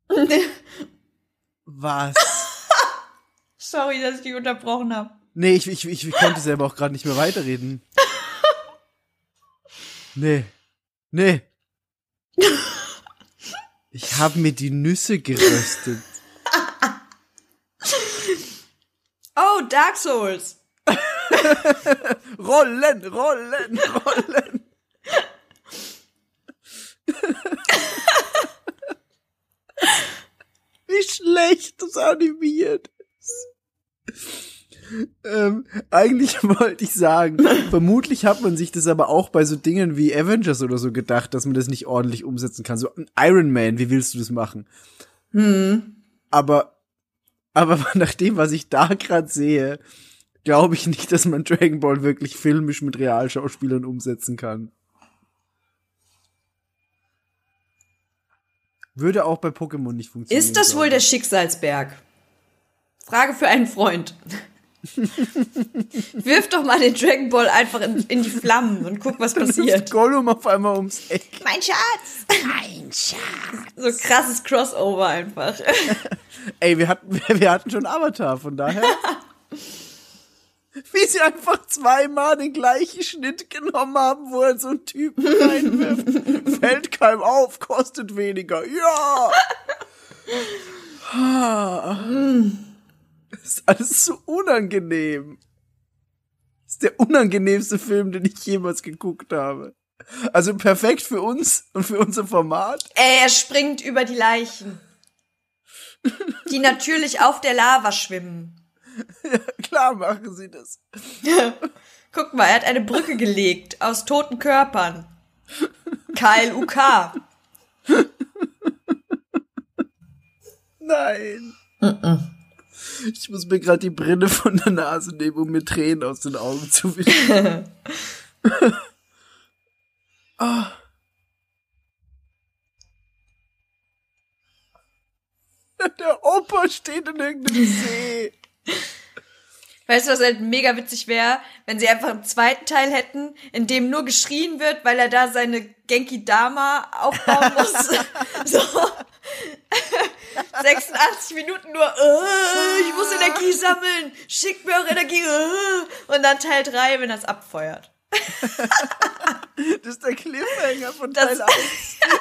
[laughs] Was? Sorry, dass ich dich unterbrochen habe. Nee, ich, ich, ich, konnte selber auch gerade nicht mehr weiterreden. Nee. Nee. Ich habe mir die Nüsse geröstet. Oh, Dark Souls. rollen, rollen, rollen. Wie schlecht das animiert ist. Ähm, eigentlich [laughs] wollte ich sagen, [laughs] vermutlich hat man sich das aber auch bei so Dingen wie Avengers oder so gedacht, dass man das nicht ordentlich umsetzen kann. So ein Iron Man, wie willst du das machen? Hm. Aber, aber [laughs] nach dem, was ich da gerade sehe, glaube ich nicht, dass man Dragon Ball wirklich filmisch mit Realschauspielern umsetzen kann. Würde auch bei Pokémon nicht funktionieren. Ist das wohl der Schicksalsberg? Frage für einen Freund. Wirf doch mal den Dragon Ball einfach in, in die Flammen und guck, was [laughs] Dann passiert. Gollum auf einmal ums Eck. Mein Schatz! Mein Schatz! So krasses Crossover einfach. [laughs] Ey, wir hatten, [laughs] wir hatten schon Avatar, von daher. Wie sie einfach zweimal den gleichen Schnitt genommen haben, wo er so einen Typen reinwirft. Fällt keinem auf, kostet weniger. Ja! Das ist alles so unangenehm. Das ist der unangenehmste Film, den ich jemals geguckt habe. Also perfekt für uns und für unser Format. Ey, er springt über die Leichen. Die natürlich auf der Lava schwimmen. [laughs] Klar machen sie das. [laughs] Guck mal, er hat eine Brücke gelegt aus toten Körpern. KLUK. [laughs] Nein. Ich muss mir gerade die Brille von der Nase nehmen, um mir Tränen aus den Augen zu wischen. [laughs] Ah. Der Opa steht in irgendeinem [laughs] See. Weißt du, was halt mega witzig wäre, wenn sie einfach einen zweiten Teil hätten, in dem nur geschrien wird, weil er da seine Genki Dama aufbauen muss. [laughs] so. [laughs] 86 Minuten nur, äh, ich muss Energie sammeln, schick mir auch Energie, äh. und dann Teil 3, wenn er es abfeuert. Das ist der Cliffhanger von Das- Teil 1.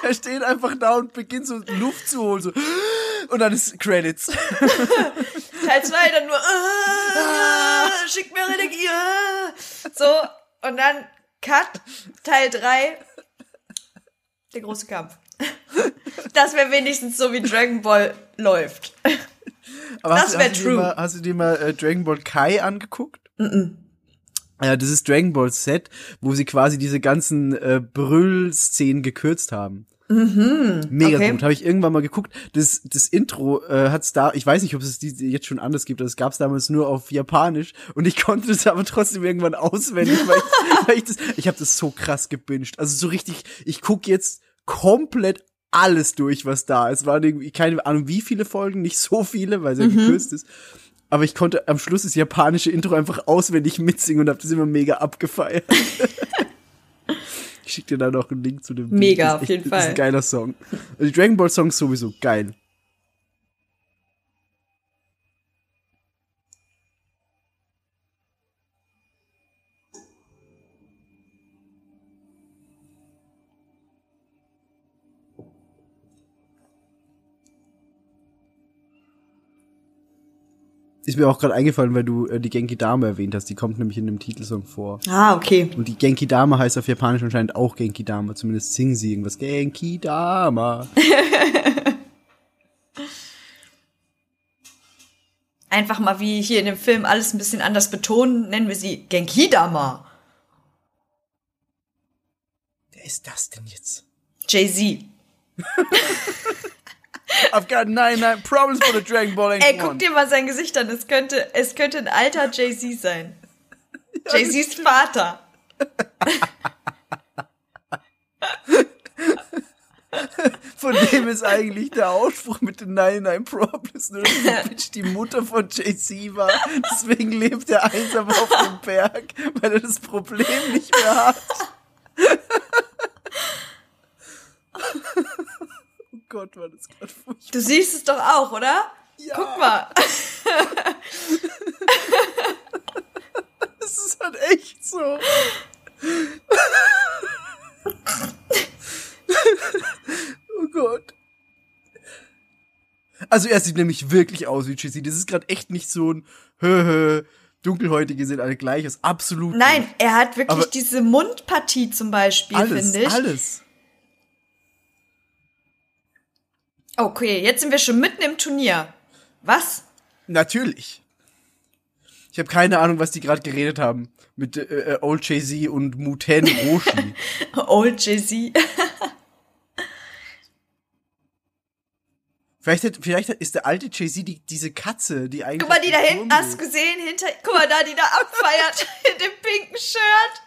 Er steht einfach da und beginnt so Luft zu holen. So. Und dann ist Credits. [laughs] Teil 2 dann nur, äh, schick mir Energie, äh. so, und dann Cut, Teil 3, der große Kampf. [laughs] Das wäre wenigstens so, wie Dragon Ball läuft. Aber Das hast, wär hast du true. dir mal, hast du dir mal äh, Dragon Ball Kai angeguckt? Ja, das ist Dragon Ball Z, wo sie quasi diese ganzen äh, Brüll-Szenen gekürzt haben. Mega okay. gut, habe ich irgendwann mal geguckt. Das, das Intro äh, hat's da, ich weiß nicht, ob es die jetzt schon anders gibt, das gab's damals nur auf Japanisch und ich [laughs] konnte das aber trotzdem irgendwann auswendig, weil ich, [laughs] weil ich das, ich habe das so krass gebinged. Also so richtig, ich guck jetzt komplett alles durch, was da ist. Waren irgendwie, keine Ahnung, wie viele Folgen, nicht so viele, weil es ja gekürzt ist. Aber ich konnte am Schluss das japanische Intro einfach auswendig mitsingen und habe das immer mega abgefeiert. [laughs] ich schick dir da noch einen Link zu dem Lied. Mega, ist auf jeden Das ist Fall. ein geiler Song. Und die Dragon Ball Songs sowieso geil. Ist mir auch gerade eingefallen, weil du äh, die Genki Dama erwähnt hast. Die kommt nämlich in dem Titelsong vor. Ah, okay. Und die Genki Dama heißt auf Japanisch anscheinend auch Genki Dama. Zumindest singen sie irgendwas. Genki Dama. [laughs] Einfach mal wie hier in dem Film alles ein bisschen anders betonen, nennen wir sie Genkidama. Wer ist das denn jetzt? Jay-Z. [laughs] I've got nine, nine problems for the Dragon Ball Ey, guck dir mal sein Gesicht an. Es könnte, es könnte ein alter Jay-Z sein. Jay-Z's Vater. Von dem ist eigentlich der Ausspruch mit den Nine Nine Problems, nur dass die [laughs] Bitch die Mutter von JC war. Deswegen lebt er einsam auf dem Berg, weil er das Problem nicht mehr hat. Gott, war das gerade furchtbar. Du siehst es doch auch, oder? Ja. Guck mal. [laughs] das ist halt echt so. [laughs] oh Gott. Also er sieht nämlich wirklich aus wie Chissy. Das ist gerade echt nicht so ein Höhö. Dunkelhäutige sind alle gleich, ist absolut. Nein, nicht. er hat wirklich Aber diese Mundpartie zum Beispiel, finde ich. Alles. Okay, jetzt sind wir schon mitten im Turnier. Was? Natürlich. Ich habe keine Ahnung, was die gerade geredet haben mit äh, äh, Old Jay-Z und Muten Roshi. [laughs] Old Jay-Z. vielleicht, vielleicht ist der alte Jay-Z die, diese Katze, die eigentlich. Guck mal, die da hinten, hast du gesehen? Hinter, guck mal da, die da [laughs] abfeiert in dem pinken Shirt.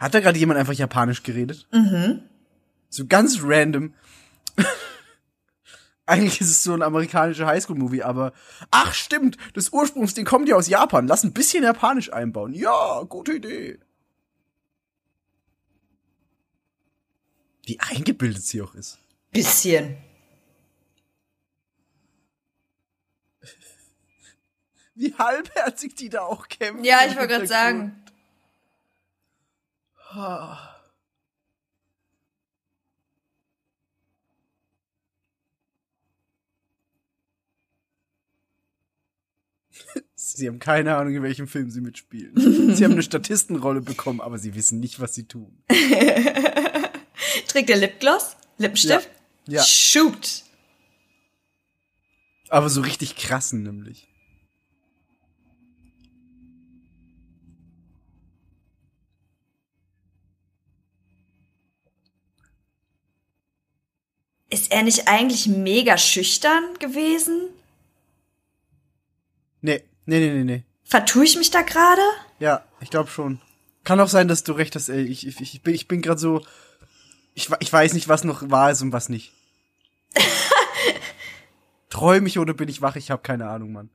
Hat da gerade jemand einfach Japanisch geredet? Mhm. So ganz random. [laughs] Eigentlich ist es so ein amerikanischer Highschool-Movie, aber ach stimmt, das Ursprungsding kommt ja aus Japan. Lass ein bisschen Japanisch einbauen. Ja, gute Idee. Wie eingebildet sie auch ist. Bisschen. Wie halbherzig die da auch kämpfen. Ja, ich wollte gerade sagen. [laughs] Sie haben keine Ahnung, in welchem Film sie mitspielen. [laughs] sie haben eine Statistenrolle bekommen, aber sie wissen nicht, was sie tun. [laughs] Trägt der Lipgloss? Lippenstift? Ja. Ja. Shoot. Aber so richtig krassen nämlich. Ist er nicht eigentlich mega schüchtern gewesen? Nee, nee, nee, nee, nee. Vertue ich mich da gerade? Ja, ich glaube schon. Kann auch sein, dass du recht hast, ey. Ich, ich, ich bin, ich bin gerade so. Ich, ich weiß nicht, was noch wahr ist und was nicht. [laughs] Träum ich oder bin ich wach? Ich habe keine Ahnung, Mann.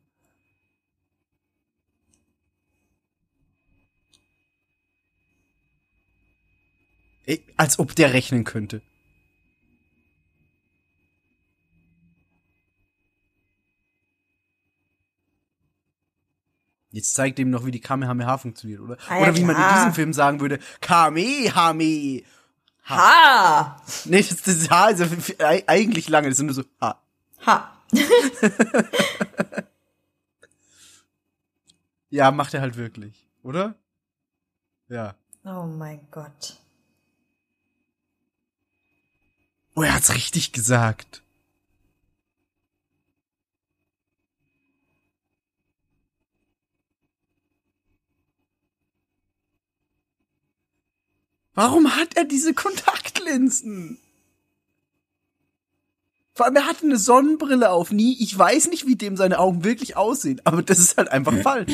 Ey, als ob der rechnen könnte. Jetzt zeigt ihm noch, wie die Kamehameha funktioniert, oder? Ah ja, oder wie man in klar. diesem Film sagen würde, Kamehame. Ha! Nee, das, das H ist ja eigentlich lange, das ist nur so H. Ha. [laughs] Ja, macht er halt wirklich, oder? Ja. Oh mein Gott. Oh, er hat's richtig gesagt. Warum hat er diese [laughs] Kontaktlinsen? Vor allem, er hatte eine Sonnenbrille auf, nie. Ich weiß nicht, wie dem seine Augen wirklich aussehen, aber das ist halt einfach falsch.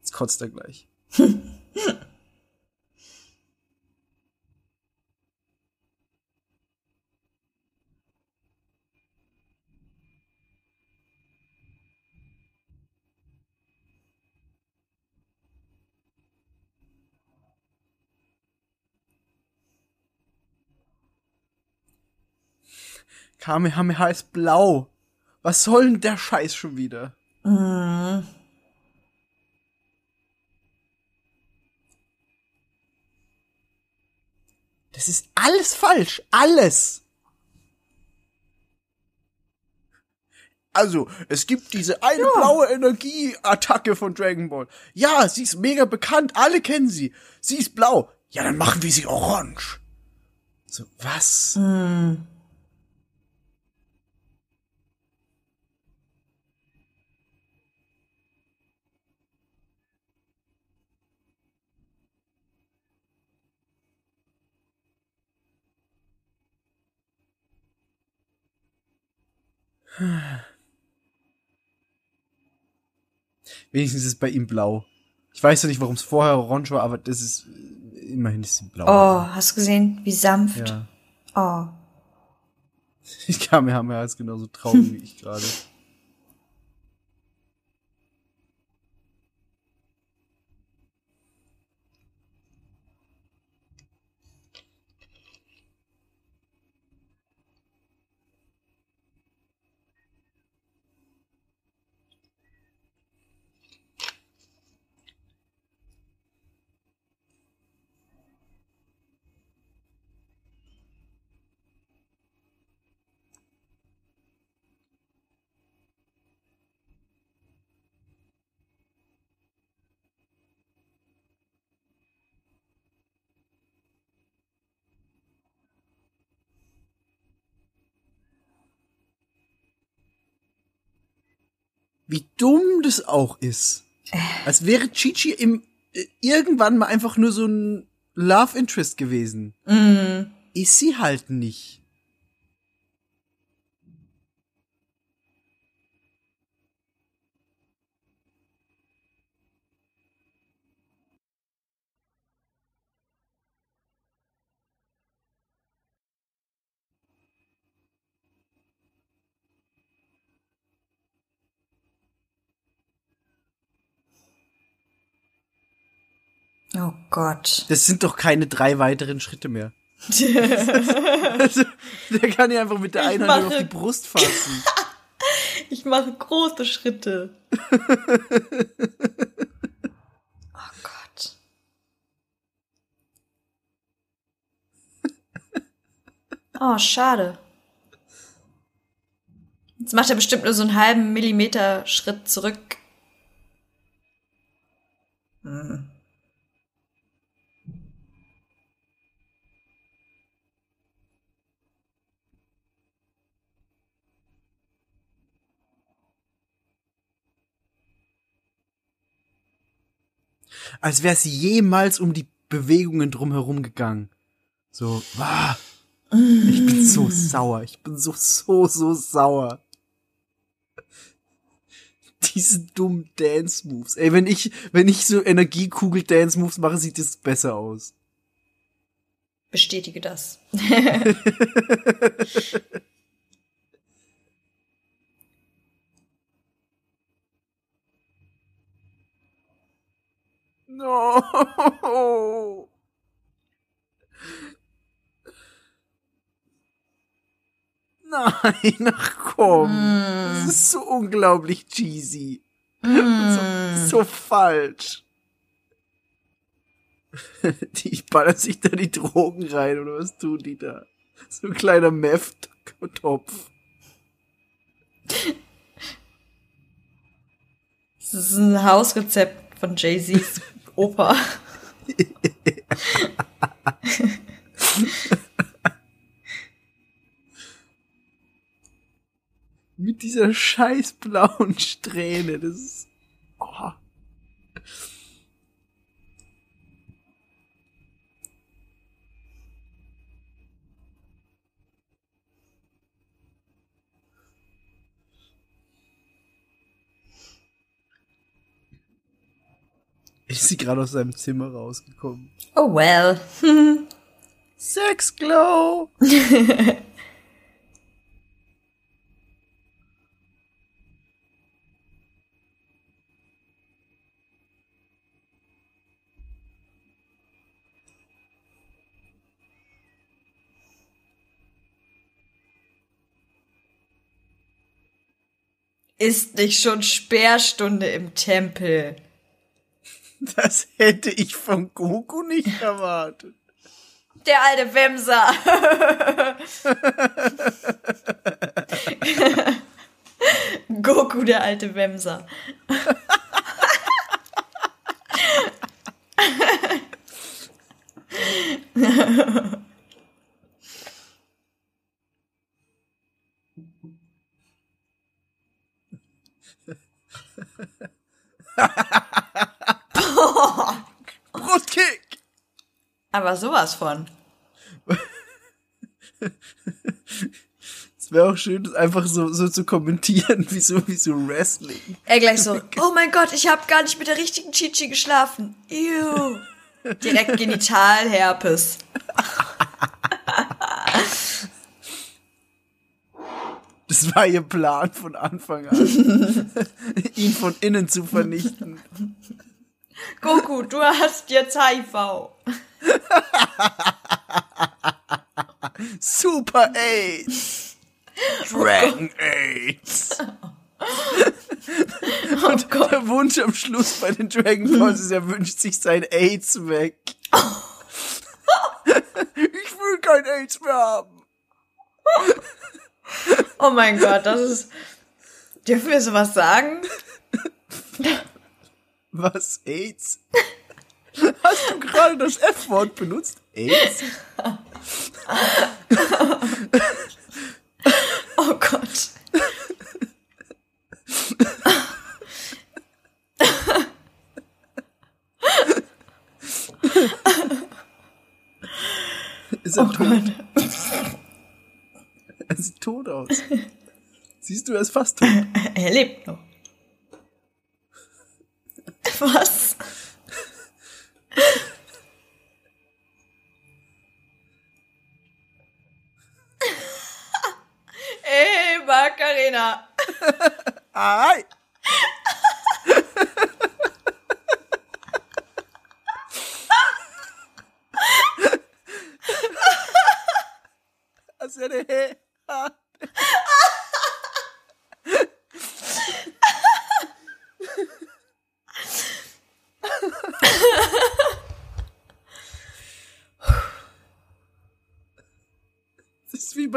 Jetzt kotzt er gleich. [laughs] Kamehameha ist blau. Was soll denn der Scheiß schon wieder? Das ist alles falsch. Alles. Also, es gibt diese eine blaue Energieattacke von Dragon Ball. Ja, sie ist mega bekannt. Alle kennen sie. Sie ist blau. Ja, dann machen wir sie orange. So, was? Wenigstens ist es bei ihm blau. Ich weiß ja nicht, warum es vorher orange war, aber das ist immerhin ist sie blau. Oh, hast du gesehen, wie sanft? Ja. Oh. [laughs] Ich kam mir haben ja jetzt genauso traurig wie ich gerade. Wie dumm das auch ist. Als wäre Chichi im äh, irgendwann mal einfach nur so ein Love Interest gewesen. Mm. Ist sie halt nicht. Oh Gott. Das sind doch keine drei weiteren Schritte mehr. Also, [laughs] der kann ja einfach mit der einen Hand auf die Brust fassen. [laughs] Ich mache große Schritte. [laughs] oh Gott. Oh, schade. Jetzt macht er bestimmt nur so einen halben Millimeter Schritt zurück. Hm. Als wäre sie jemals um die Bewegungen drumherum gegangen. So, wah. Ich bin so sauer. Ich bin so, so, so sauer. [laughs] Diese dummen Dance-Moves. Ey, wenn ich, wenn ich so Energiekugel-Dance-Moves mache, sieht das besser aus. Bestätige das. [laughs] [laughs] No. Nein, ach komm. Das ist so unglaublich cheesy. So, so falsch. [laughs] Die ballern sich da die Drogen rein oder was tun die da? So ein kleiner Meth-Topf. Das ist ein Hausrezept von Jay-Z's [laughs] Opa. [laughs] Mit dieser scheiß blauen Strähne. Das ist. Oh. Ist sie gerade aus seinem Zimmer rausgekommen? Oh well. [laughs] Sex Glow! Ist nicht schon Sperrstunde im Tempel. [laughs] Das hätte ich von Goku nicht erwartet. Der alte Wemser. [laughs] Goku, der alte Wemser. [laughs] Aber sowas von. [laughs] Es wäre auch schön, das einfach so, so zu kommentieren, [laughs] wie so, wie so Wrestling. Er gleich so, [laughs] oh mein Gott, ich habe gar nicht mit der richtigen Chichi geschlafen. Ew. Direkt Genitalherpes. Das war ihr Plan von Anfang an. ihn von innen zu vernichten. Goku, du hast jetzt HIV. Super AIDS! Dragon AIDS! Oh Gott. Der Wunsch am Schluss bei den Dragon Balls ist, er wünscht sich sein AIDS weg. ich will kein AIDS mehr haben. Oh mein Gott, das ist. Dürfen wir sowas sagen? Was? AIDS? [laughs] Hast du gerade das F-Wort benutzt? AIDS? [laughs] oh Gott. Ist er oh tot? Gott. Er sieht tot aus. Siehst du, er ist fast tot. Er lebt noch. [laughs] Was? Ey, Macarena. Ai! Also, hey. Das ist wie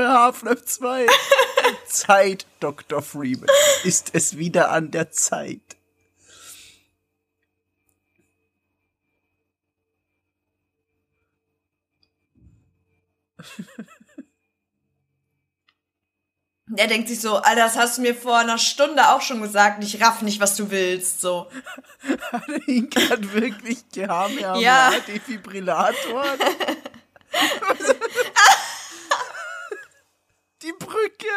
bei Half-Life 2. [laughs] Zeit, Dr. Freeman. Ist es wieder an der Zeit? Der [laughs] denkt sich so, Alter, das hast du mir vor einer Stunde auch schon gesagt. Ich raff nicht, was du willst. So. [laughs] Hat er ihn gerade wirklich Kamehameha Ja. Defibrillator? Die Brücke.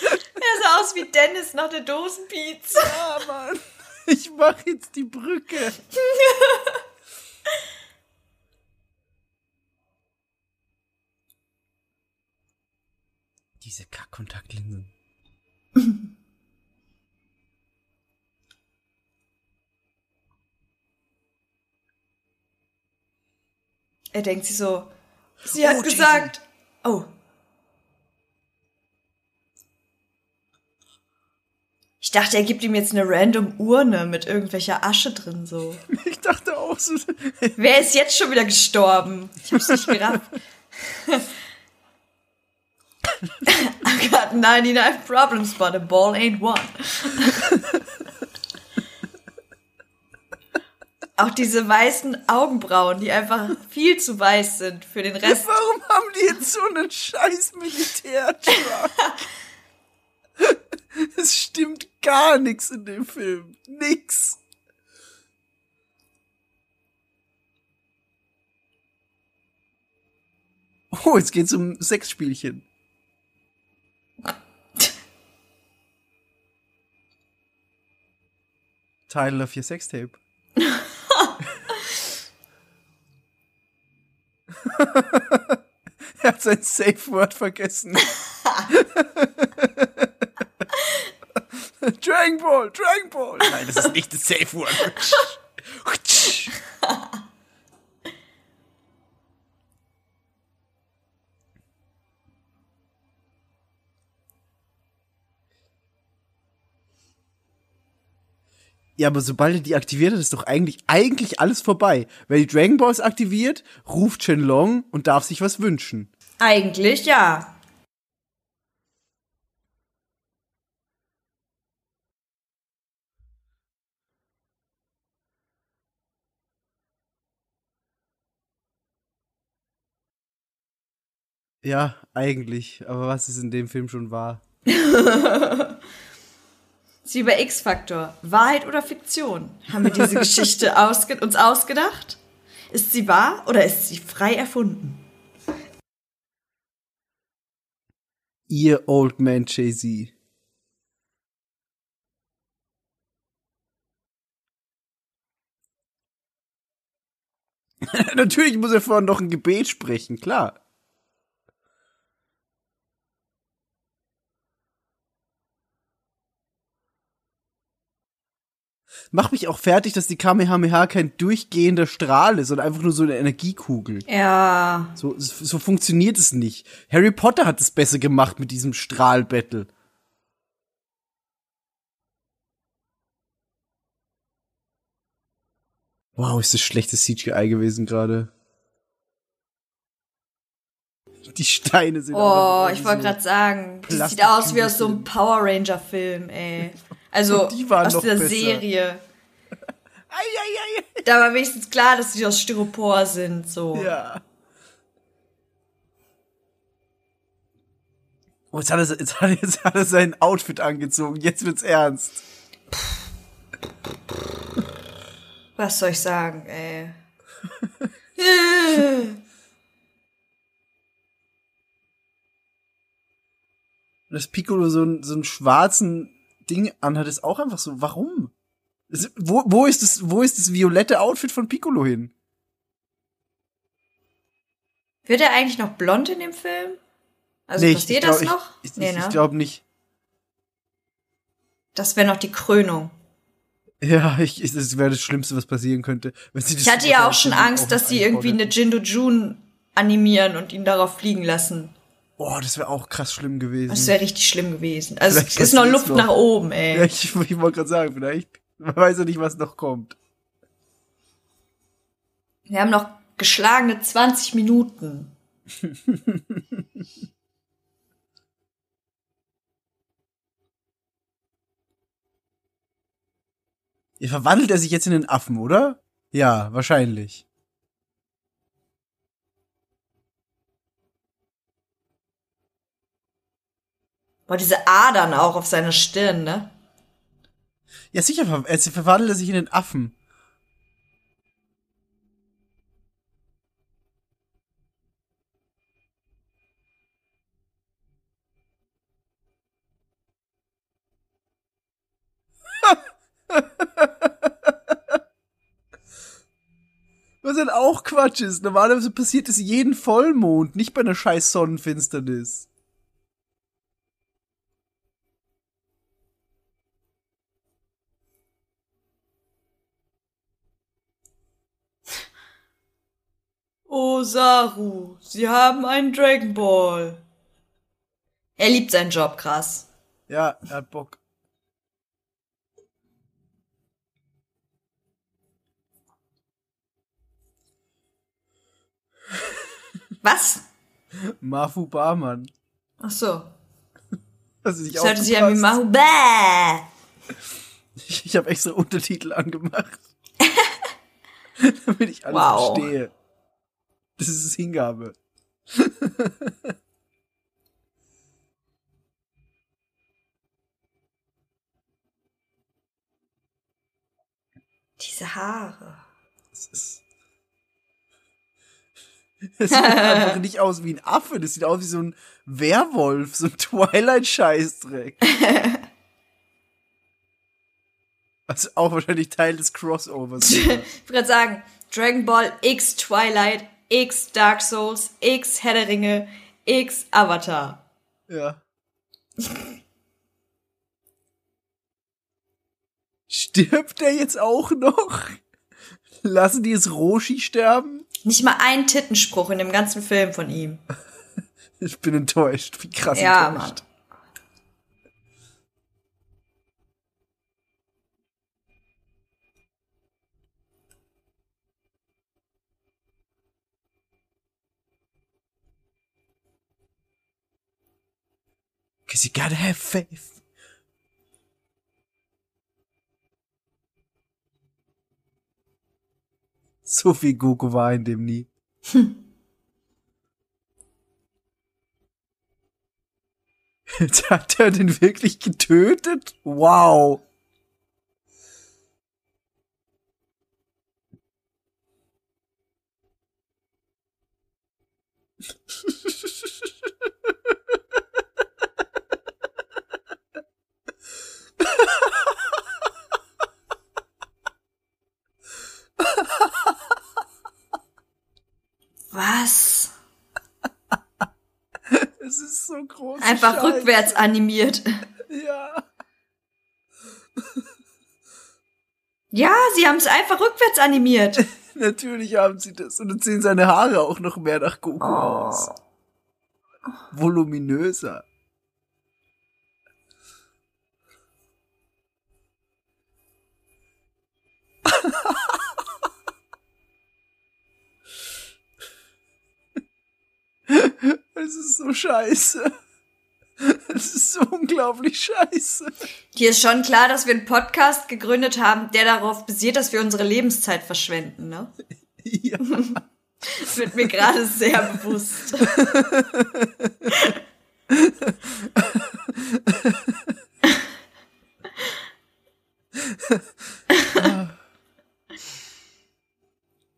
Er sah aus wie Dennis nach der Dosenpizza. Ah, Mann. Ich mach jetzt die Brücke. Diese Kackkontaktlinsen. Er denkt sich so, sie hat Oh, gesagt, oh. Dachte, er gibt ihm jetzt eine random Urne mit irgendwelcher Asche drin, so. [laughs] Ich dachte auch so. Wer ist jetzt schon wieder gestorben? Ich hab's nicht gerafft. [laughs] I've got 99 problems, but a ball ain't one. Auch diese weißen Augenbrauen, die einfach viel zu weiß sind für den Rest. Warum haben die jetzt so einen scheiß Militärtruck? [laughs] Es stimmt gar nichts in dem Film. Nix. Oh, jetzt geht's um Sexspielchen. Title of your Sextape. [laughs] er hat sein Safe Word vergessen. [laughs] Dragon Ball, Dragon Ball. Nein, das ist nicht das Safe Word. Ja, aber sobald er die aktiviert hat, ist doch eigentlich, eigentlich alles vorbei. Wer die Dragon Balls aktiviert, ruft Shenlong und darf sich was wünschen. Eigentlich ja. Ja, eigentlich. Aber was ist in dem Film schon wahr? [laughs] Sie über X-Faktor. Wahrheit oder Fiktion? Haben wir diese Geschichte [laughs] ausge uns ausgedacht? Ist sie wahr oder ist sie frei erfunden? Ihr Old Man Jay-Z. [laughs] Natürlich muss er vorher noch ein Gebet sprechen, klar. Mach mich auch fertig, dass die Kamehameha kein durchgehender Strahl ist, sondern einfach nur so eine Energiekugel. Ja. So, so funktioniert es nicht. Harry Potter hat es besser gemacht mit diesem Strahlbattle. Wow, ist das schlechtes CGI gewesen gerade. Die Steine sind Oh, ich wollte so- gerade sagen, das sieht aus wie aus so einem. Power Ranger Film, ey. [laughs] Also die aus der besser. Serie. [laughs] Ei, ei, ei, Da war wenigstens klar, dass sie aus Styropor sind, so. Ja. Oh, jetzt hat, er, jetzt, hat er, jetzt hat er sein Outfit angezogen. Jetzt wird's ernst. Was soll ich sagen, ey? [laughs] Dass Piccolo so, ein, so einen schwarzen Ding anhat, ist auch einfach so. Warum? Das, wo, wo, ist das, wo ist das violette Outfit von Piccolo hin? Wird er eigentlich noch blond in dem Film? Also nee, passiert ich, das glaub, noch? Ich, ich, nee, ich, ne? ich glaube nicht. Das wäre noch die Krönung. Ja, ich, ich, das wäre das Schlimmste, was passieren könnte. Wenn sie das Ich hatte ja auch schon Angst, auch dass sie irgendwie eine Jindo June animieren und ihn darauf fliegen lassen. Boah, das wäre auch krass schlimm gewesen. Das wäre richtig schlimm gewesen. Also Vielleicht es ist noch Luft noch. nach oben, ey. ja, ich, ich wollte gerade sagen, vielleicht. Man weiß ja nicht, was noch kommt. Wir haben noch geschlagene 20 Minuten. [laughs] Ja, verwandelt er sich jetzt in den Affen, oder? Ja, wahrscheinlich. Boah, diese Adern auch auf seiner Stirn, ne? Ja, sicher, er verwandelt er sich in den Affen. [laughs] Was dann auch Quatsch ist. Normalerweise passiert es jeden Vollmond, nicht bei einer scheiß Sonnenfinsternis. Oh, Saru, Sie haben einen Dragon Ball. Er liebt seinen Job, krass. Ja, er hat Bock. Was? Mafu Barmann. Ach so. Nicht Das hört sich an wie? Mahu. Bäh. Ich, ich habe extra Untertitel angemacht. [laughs] Damit ich alles Wow. verstehe. [laughs] Das ist Hingabe. Diese Haare. Das ist. [laughs] Das sieht einfach nicht aus wie ein Affe, das sieht aus wie so ein Werwolf, so ein Twilight-Scheißdreck. [laughs] Also auch wahrscheinlich Teil des Crossovers. Ich würde gerade sagen, Dragon Ball X Twilight, X Dark Souls, X Herr der Ringe, X Avatar. Ja. [laughs] Stirbt der jetzt auch noch? Lassen die es Roshi sterben? Nicht mal ein Tittenspruch in dem ganzen Film von ihm. [laughs] Ich bin enttäuscht. Wie krass Ja, enttäuscht. Cause you gotta have faith. So viel Goku war in dem nie. Jetzt hat er den wirklich getötet? Wow. [laughs] Was? Es ist so groß. Einfach rückwärts animiert. Ja. Ja, sie haben es einfach rückwärts animiert. [laughs] Natürlich haben sie das. Und dann sehen seine Haare auch noch mehr nach Goku Oh. aus. Voluminöser. Es ist so scheiße. [laughs] Es ist so unglaublich scheiße. Dir ist schon klar, dass wir einen Podcast gegründet haben, der darauf basiert, dass wir unsere Lebenszeit verschwenden, ne? [laughs] Ja. Das [laughs] wird mir gerade sehr bewusst.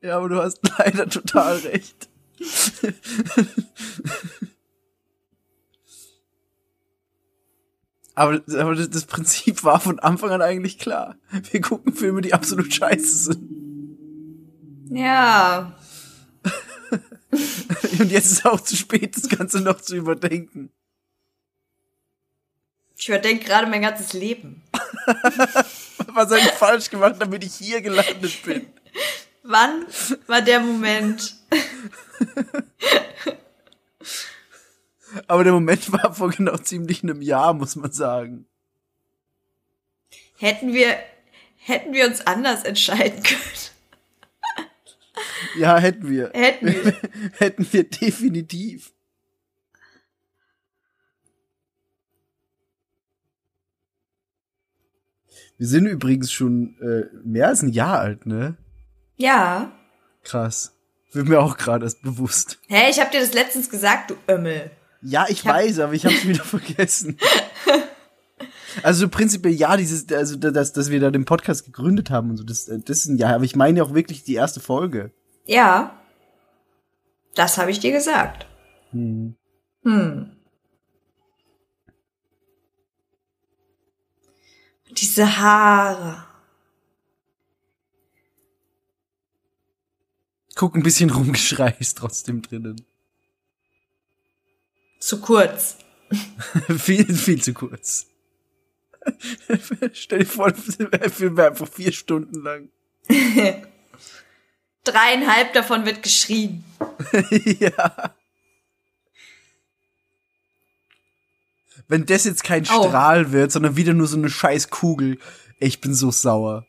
Ja, aber du hast leider total recht. Aber, aber das, das Prinzip war von Anfang an eigentlich klar. Wir gucken Filme, die absolut scheiße sind. Ja. [laughs] Und jetzt ist auch zu spät, das Ganze noch zu überdenken. Ich überdenke gerade mein ganzes Leben. [laughs] Was habe ich falsch gemacht, damit ich hier gelandet bin? [laughs] Wann war der Moment? Aber der Moment war vor genau ziemlich einem Jahr, muss man sagen. Hätten wir, hätten wir uns anders entscheiden können. Ja, hätten wir. Hätten wir. [laughs] hätten wir definitiv. Wir sind übrigens schon äh, mehr als ein Jahr alt, ne? Ja. Krass. Wird mir auch gerade erst bewusst. Hä, ich hab dir das letztens gesagt, du Ömmel. Ja, ich, Ich weiß, aber ich hab's wieder [laughs] vergessen. [laughs] Also prinzipiell ja, dieses, also dass, dass wir da den Podcast gegründet haben und so, das, äh, das ist ein Jahr, aber ich meine ja auch wirklich die erste Folge. Ja. Das habe ich dir gesagt. Hm. Hm. Diese Haare. Guck, ein bisschen Rumgeschrei ist trotzdem drinnen. Zu kurz. [laughs] viel, viel zu kurz. [laughs] Stell dir vor, der Film wäre einfach vier Stunden lang. [laughs] Dreieinhalb davon wird geschrien. ja. Wenn das jetzt kein Au. Strahl wird, sondern wieder nur so eine scheiß Kugel, ich bin so sauer.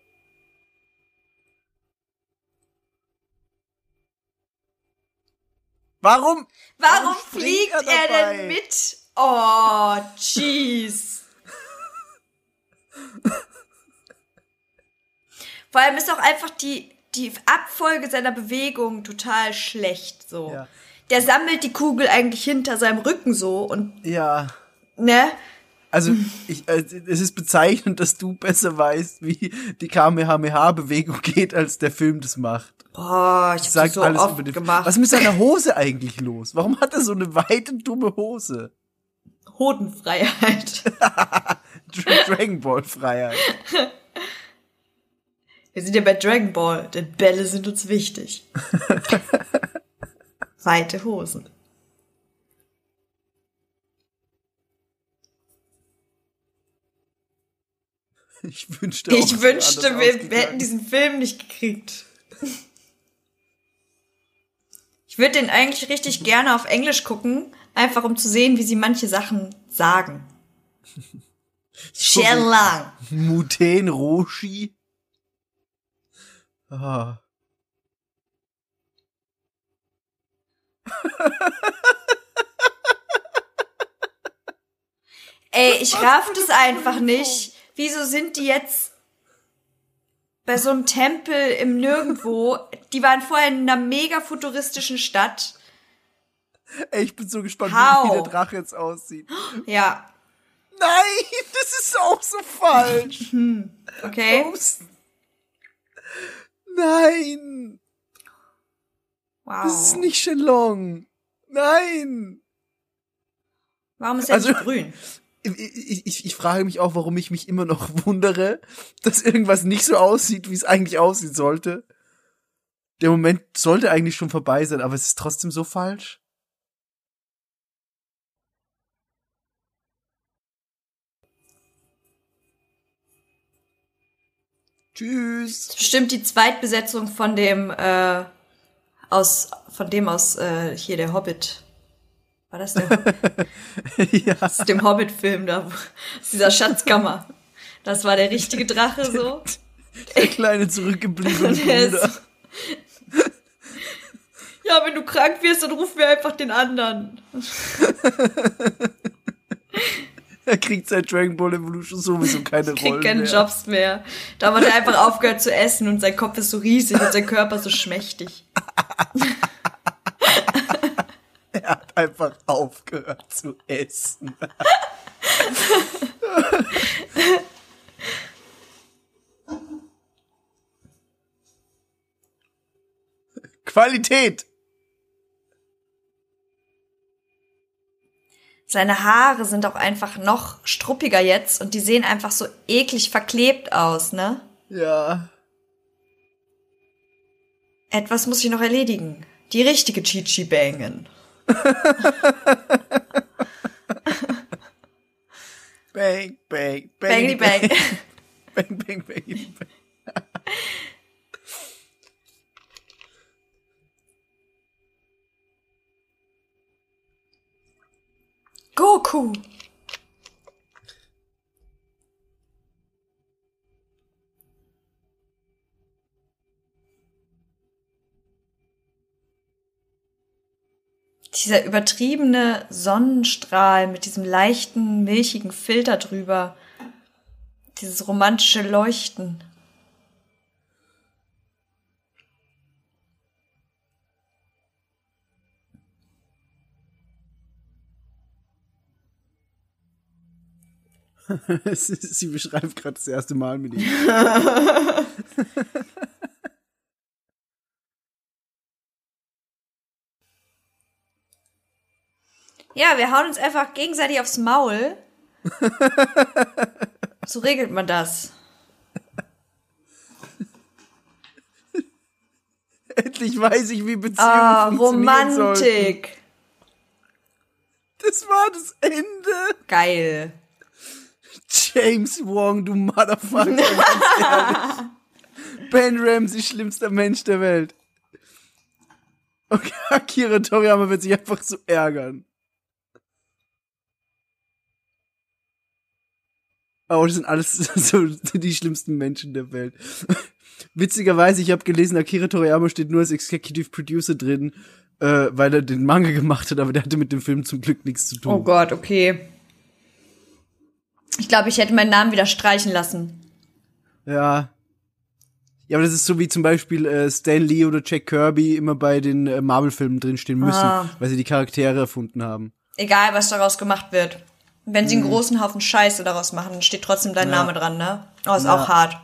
Warum? Warum fliegt er er, denn mit? Oh, jeez. Vor allem ist auch einfach die, die Abfolge seiner Bewegung total schlecht, so. Ja. Der sammelt die Kugel eigentlich hinter seinem Rücken so und, Ja. ne? Also, ich, äh, es ist bezeichnend, dass du besser weißt, wie die Kamehameha-Bewegung geht, als der Film das macht. Boah, ich das so alles oft gemacht. Was ist mit seiner Hose eigentlich los? Warum hat er so eine weite, dumme Hose? Hodenfreiheit. [laughs] Dra- Dragon Ball Freiheit. Wir sind ja bei Dragon Ball, denn Bälle sind uns wichtig. [laughs] Weite Hosen. [laughs] Ich wünschte, auch, Ich wäre wünschte, wir hätten diesen Film nicht gekriegt. Ich würde den eigentlich richtig gerne auf Englisch gucken, einfach um zu sehen, wie sie manche Sachen sagen. [laughs] Sherlang. Muten Roshi. Ah. [laughs] Ey, ich raff das einfach nicht. Wieso sind die jetzt bei so einem Tempel im Nirgendwo? [laughs] Die waren vorher in einer mega futuristischen Stadt. Ey, ich bin so gespannt, How? wie der Drache jetzt aussieht. [gasps] Ja, Nein, das ist auch so falsch. [laughs] okay. Ups. Nein, Wow. das ist nicht Shenlong. Nein. Warum ist er Also- nicht grün? [laughs] Ich, ich, ich, frage mich auch, warum ich mich immer noch [laughs] wundere, dass irgendwas nicht so aussieht, wie es eigentlich aussehen sollte. Der Moment sollte eigentlich schon vorbei sein, aber es ist trotzdem so falsch. Tschüss. Bestimmt die Zweitbesetzung von dem äh, aus von dem aus äh, hier der Hobbit. War das der [laughs] ja. aus dem Hobbit-Film da, aus dieser Schatzkammer. Das war der richtige Drache so. Der kleine zurückgebliebene [laughs] er Bruder. ist- [laughs] Ja, wenn du krank wirst, dann rufen wir einfach den anderen. Er kriegt seit Dragon Ball Evolution sowieso keine Kriegt Rolle keine mehr. Jobs mehr. Da hat er einfach aufgehört zu essen und sein Kopf ist so riesig und sein Körper so schmächtig. Hat einfach aufgehört zu essen. [laughs] Qualität. Seine Haare sind auch einfach noch struppiger jetzt und die sehen einfach so eklig verklebt aus, ne? Ja. Etwas muss ich noch erledigen. Die richtige Chichi bangen. Bang, bang, bang. Bang. [laughs] Bang, bang, bang. bang. Goku. Dieser übertriebene Sonnenstrahl mit diesem leichten, milchigen Filter drüber. Dieses romantische Leuchten. [laughs] Sie beschreibt gerade das erste Mal mit ihm. [laughs] Ja, wir hauen uns einfach gegenseitig aufs Maul. so regelt man das. [laughs] Endlich weiß ich, wie Beziehungen Ah, funktionieren sollten. Romantik. Das war das Ende. Geil. James Wong, du Motherfucker. [laughs] ben Ramsey, schlimmster Mensch der Welt. Okay, Akira Toriyama wird sich einfach so ärgern. Oh, das sind alles [laughs] so die schlimmsten Menschen der Welt. Witzigerweise, ich habe gelesen, Akira Toriyama steht nur als Executive Producer drin, äh, weil er den Manga gemacht hat, aber der hatte mit dem Film zum Glück nichts zu tun. Oh Gott, okay. Ich glaube, ich hätte meinen Namen wieder streichen lassen. Ja. Ja, aber das ist so wie zum Beispiel äh, Stan Lee oder Jack Kirby immer bei den äh, Marvel-Filmen drinstehen müssen, Ah. weil sie die Charaktere erfunden haben. Egal, was daraus gemacht wird. Wenn sie einen großen Haufen Scheiße daraus machen, dann steht trotzdem dein Mhm. Ja. Name dran, ne? Oh, ist Ja. auch hart.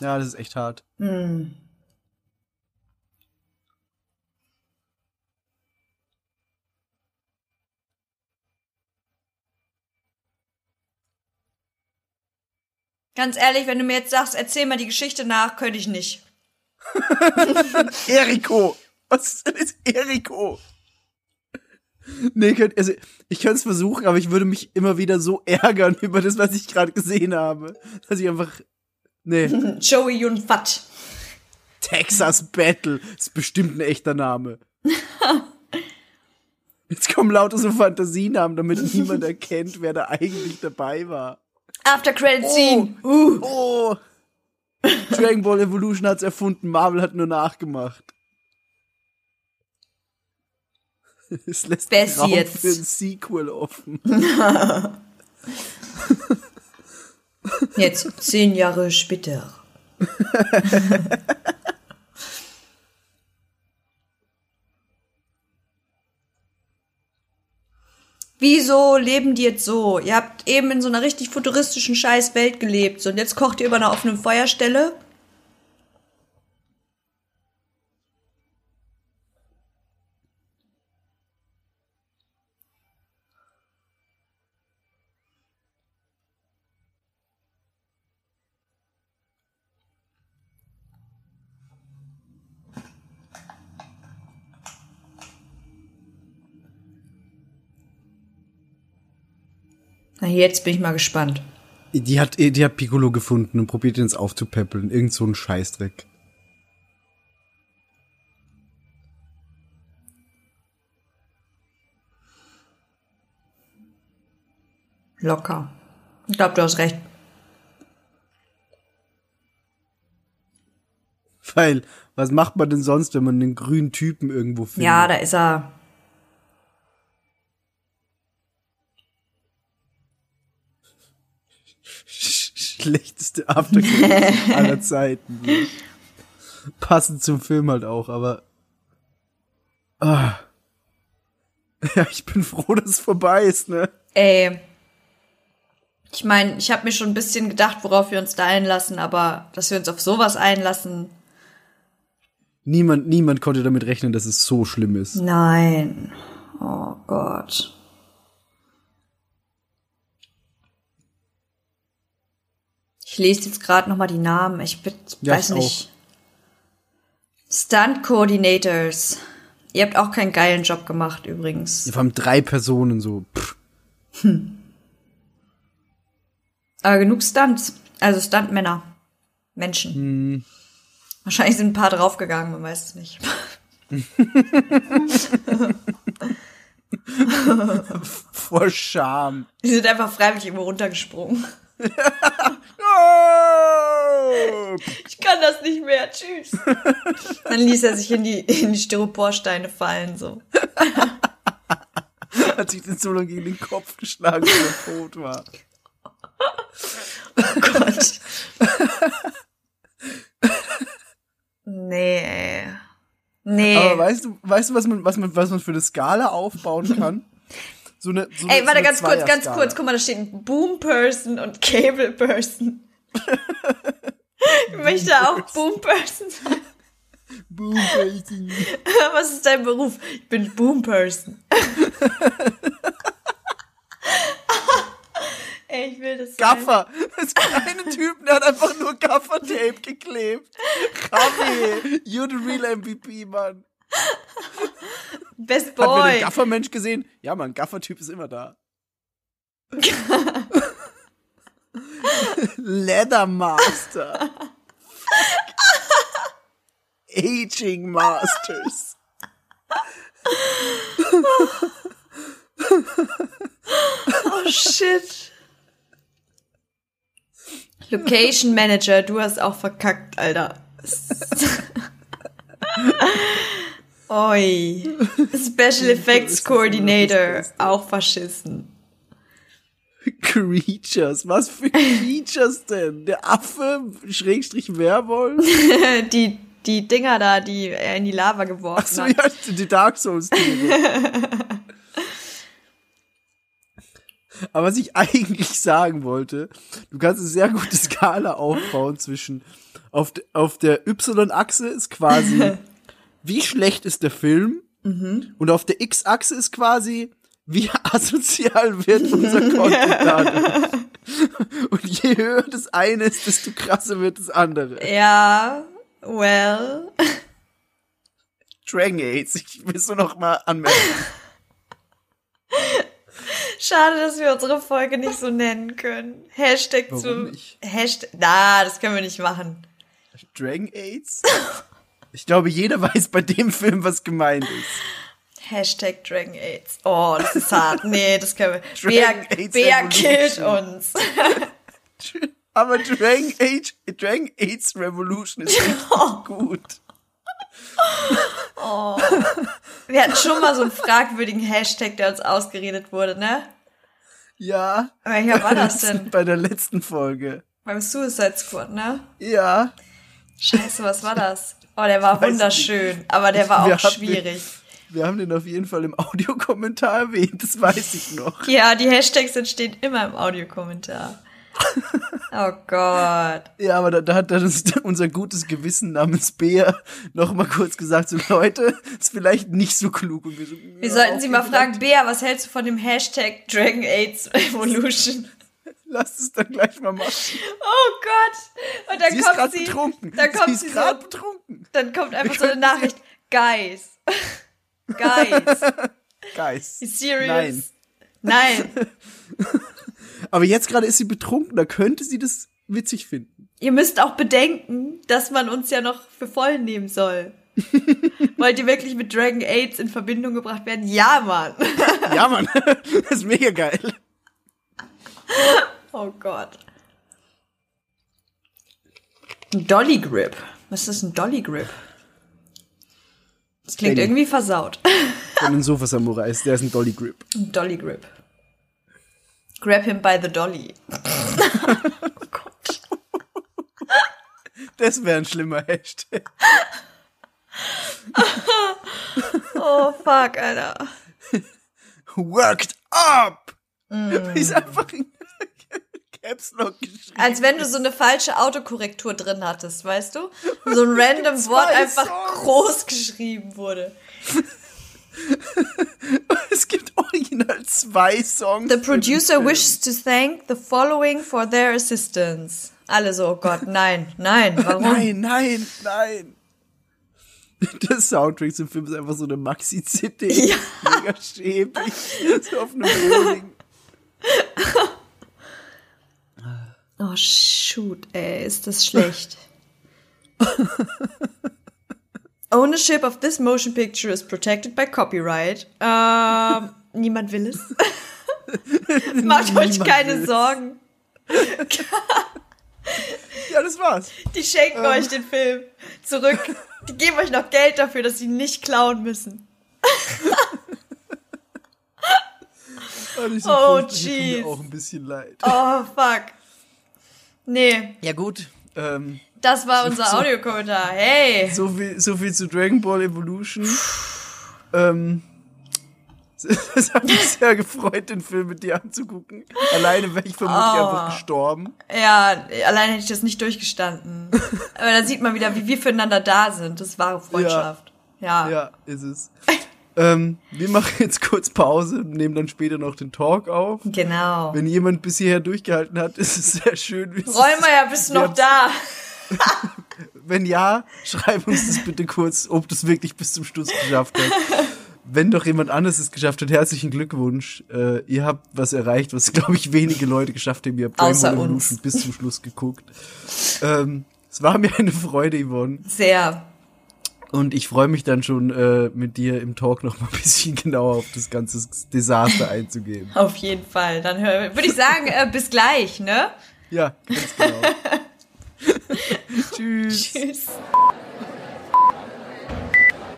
Ja, das ist echt hart. Ganz ehrlich, wenn du mir jetzt sagst, erzähl mal die Geschichte nach, könnte ich nicht. [laughs] Eriko! Was ist denn jetzt Eriko? Nee, könnt, also ich könnte es versuchen, aber ich würde mich immer wieder so [laughs] ärgern über das, was ich gerade gesehen habe, dass ich einfach nee, [laughs] Joey Yun Fat. Texas Battle ist bestimmt ein echter Name. [laughs] Jetzt kommen lauter so Fantasienamen, damit niemand erkennt, wer da eigentlich dabei war. After Credit Scene. Uh. Oh! Dragon Ball Evolution hat's erfunden, Marvel hat nur nachgemacht. [laughs] Es lässt sie Raum jetzt? für ein Sequel offen. [laughs] Jetzt zehn Jahre später. [laughs] Wieso leben die jetzt so? Ihr habt eben in so einer richtig futuristischen scheiß Welt gelebt und jetzt kocht ihr über einer offenen Feuerstelle? Na, jetzt bin ich mal gespannt. Die hat, die hat Piccolo gefunden und probiert ihn jetzt aufzupäppeln. Irgend so ein Scheißdreck. Locker. Ich glaube, du hast recht. Weil, was macht man denn sonst, wenn man einen grünen Typen irgendwo findet? Ja, da ist er. Schlechteste [laughs] Aftercare [laughs] aller Zeiten. Passend zum Film halt auch, aber. Ah. Ja, ich bin froh, dass es vorbei ist, ne? Ey. Ich meine, ich habe mir schon ein bisschen gedacht, worauf wir uns da einlassen, aber dass wir uns auf sowas einlassen. Niemand, niemand konnte damit rechnen, dass es so schlimm ist. Nein. Oh Gott. Ich lese jetzt gerade noch mal die Namen. Ich bin, Ja, weiß ich nicht. Stunt Coordinators. Ihr habt auch keinen geilen Job gemacht übrigens. Ja, vor allem drei Personen so. Pff. Aber genug Stunts. Also Stuntmänner. Menschen. Hm. Wahrscheinlich sind ein paar draufgegangen, man weiß es nicht. [laughs] Vor Scham. Die sind einfach freiwillig irgendwo runtergesprungen. Ich kann das nicht mehr. Tschüss. [laughs] Dann ließ er sich in die, in die Styroporsteine fallen, so. [laughs] Hat sich den so lange gegen den Kopf geschlagen, bis er tot war. Oh Gott. Nee, ey. Nee. Aber weißt du, weißt du, was man, was man, was man für eine Skala aufbauen kann? [laughs] So eine, so Ey, warte, so ganz kurz, ganz kurz. Guck mal, da steht Boom Person und Cable Person. ich möchte auch Boom Person sein. Boom, Baby. [laughs] Was ist dein Beruf? Ich bin Boom Person. [laughs] Ey, ich will das. Gaffer. Gibt einen Typen, der hat einfach nur Gaffer-Tape geklebt. Javi, you're the real MVP, Mann. Best Hat man den Boy. Gaffer-Mensch gesehen? Ja, Mann, Gaffer-Typ ist immer da. [laughs] Leathermaster. Aging Masters. Oh shit. Location Manager, du hast auch verkackt, Alter. [laughs] Oi. Special Effects Coordinator, auch verschissen. [laughs] Creatures. Was für Creatures denn? Der Affe, Schrägstrich Werwolf? [laughs] Die, die Dinger da, die er in die Lava geworfen Achso, hat. ja, die Dark Souls Tiere. [laughs] Aber was ich eigentlich sagen wollte, du kannst eine sehr gute Skala aufbauen zwischen auf, auf der Y-Achse ist quasi, wie schlecht ist der Film? Und auf der X-Achse ist quasi, wie [laughs] asozial wird unser Content [laughs] dadurch. Und je höher das eine ist, desto krasser wird das andere. Ja, well. Dragon Aids, ich will es nur noch mal anmerken. Schade, dass wir unsere Folge nicht so nennen können. Hashtag Warum zu. nicht? Hashtag. Na, das können wir nicht machen. Dragon Aids? [laughs] Ich glaube, jeder [laughs] weiß bei dem Film, was gemeint ist. Hashtag Dragon AIDS. Oh, das ist hart. Nee, das können wir. [laughs] Dragon Bea, AIDS Bea killt uns. [laughs] Aber Dragon Age, Dragon Aids Revolution ist richtig gut. Wir hatten schon mal so einen fragwürdigen Hashtag, der uns ausgeredet wurde, ne? Ja. Welcher war das denn? Bei der letzten Folge. Beim Suicide Squad, ne? Ja. Scheiße, was war das? Oh, der war wunderschön, aber der war Wir auch schwierig. Wir haben den auf jeden Fall im Audiokommentar erwähnt, das weiß ich noch. [laughs] Ja, die Hashtags entstehen immer im Audiokommentar. [laughs] Oh Gott. Ja, aber da, da hat dann uns unser gutes Gewissen namens Bea noch mal kurz gesagt, so Leute, ist vielleicht nicht so klug. Und wir, so, Wir sollten sie mal fragen, Bea, was hältst du von dem Hashtag Dragon AIDS Evolution? Lasst es dann gleich mal machen. Oh Gott. Und dann Sie ist kommt gerade sie, betrunken. dann kommt sie sie, ist so, gerade betrunken. dann kommt einfach Wir so eine Nachricht. Guys. [laughs] Guys. Guys. Serious? Nein. [laughs] Aber jetzt gerade ist sie betrunken, da könnte sie das witzig finden. Ihr müsst auch bedenken, dass man uns ja noch für voll nehmen soll. [laughs] Wollt ihr wirklich mit Dragon AIDS in Verbindung gebracht werden? Ja, Mann. Ja, Mann, das ist mega geil. Oh Gott. Ein Dolly Grip. Was ist ein Dolly Grip? Das klingt ich. irgendwie versaut. [laughs] Von den Sofa-Samurais, der ist ein Dolly Grip. Ein Dolly Grip. Grab him by the Dolly. [laughs] oh Gott. Das wäre ein schlimmer Hashtag. [laughs] Oh fuck, Alter. Worked up! Mm. Ist einfach ein Caps Lock geschrieben. Als wenn du so eine falsche Autokorrektur drin hattest, weißt du? [laughs] So ein random Wort einfach Songs. groß geschrieben wurde. [laughs] Es gibt original zwei Songs. The producer wishes to thank the following for their assistance. Alle so, oh Gott, nein, nein, warum? Nein, nein, nein. Der Soundtrack zum Film ist einfach so eine Maxi-CD. Ja. Mega schäbig. So auf einem Boden. [laughs] Oh, shoot, ey, ist das schlecht. [laughs] Ownership of this motion picture is protected by copyright. Ähm, niemand will es. [laughs] Macht euch Niemand keine will es. Sorgen. Ja, das war's. Die schenken Ähm. euch den Film zurück. Die geben euch noch Geld dafür, dass sie ihn nicht klauen müssen. [laughs] Oh, mir tut jeez. mir auch ein bisschen leid. Oh, fuck. Nee, Ja gut, ähm, das war unser so- Audiokommentar. Hey. so viel, so viel zu Dragon Ball Evolution. ähm, [laughs] es hat mich sehr gefreut, den Film mit dir anzugucken. Alleine wäre ich vermutlich Oh. einfach gestorben. Ja, allein hätte ich das nicht durchgestanden. [laughs] Aber da sieht man wieder, wie wir füreinander da sind. Das ist wahre Freundschaft. Ja. Ja, ist es. [laughs] ähm, wir machen jetzt kurz Pause und nehmen dann später noch den Talk auf. Genau. Wenn jemand bis hierher durchgehalten hat, ist es sehr schön. Räumeier, bist du noch da? [laughs] Wenn ja, schreib uns das bitte kurz, ob du es wirklich bis zum Schluss geschafft hast. Wenn doch jemand anderes es geschafft hat, herzlichen Glückwunsch. Äh, ihr habt was erreicht, was, glaube ich, wenige Leute geschafft haben. Ihr habt Außer uns. Evolution bis zum Schluss geguckt. Ähm, es war mir eine Freude, Yvonne. Sehr. Und ich freue mich dann schon, äh, mit dir im Talk noch mal ein bisschen [laughs] genauer auf das ganze Desaster einzugehen. [laughs] Auf jeden Fall. Dann würde ich sagen, äh, bis gleich, ne? Ja, ganz genau. [laughs] Tschüss. Tschüss.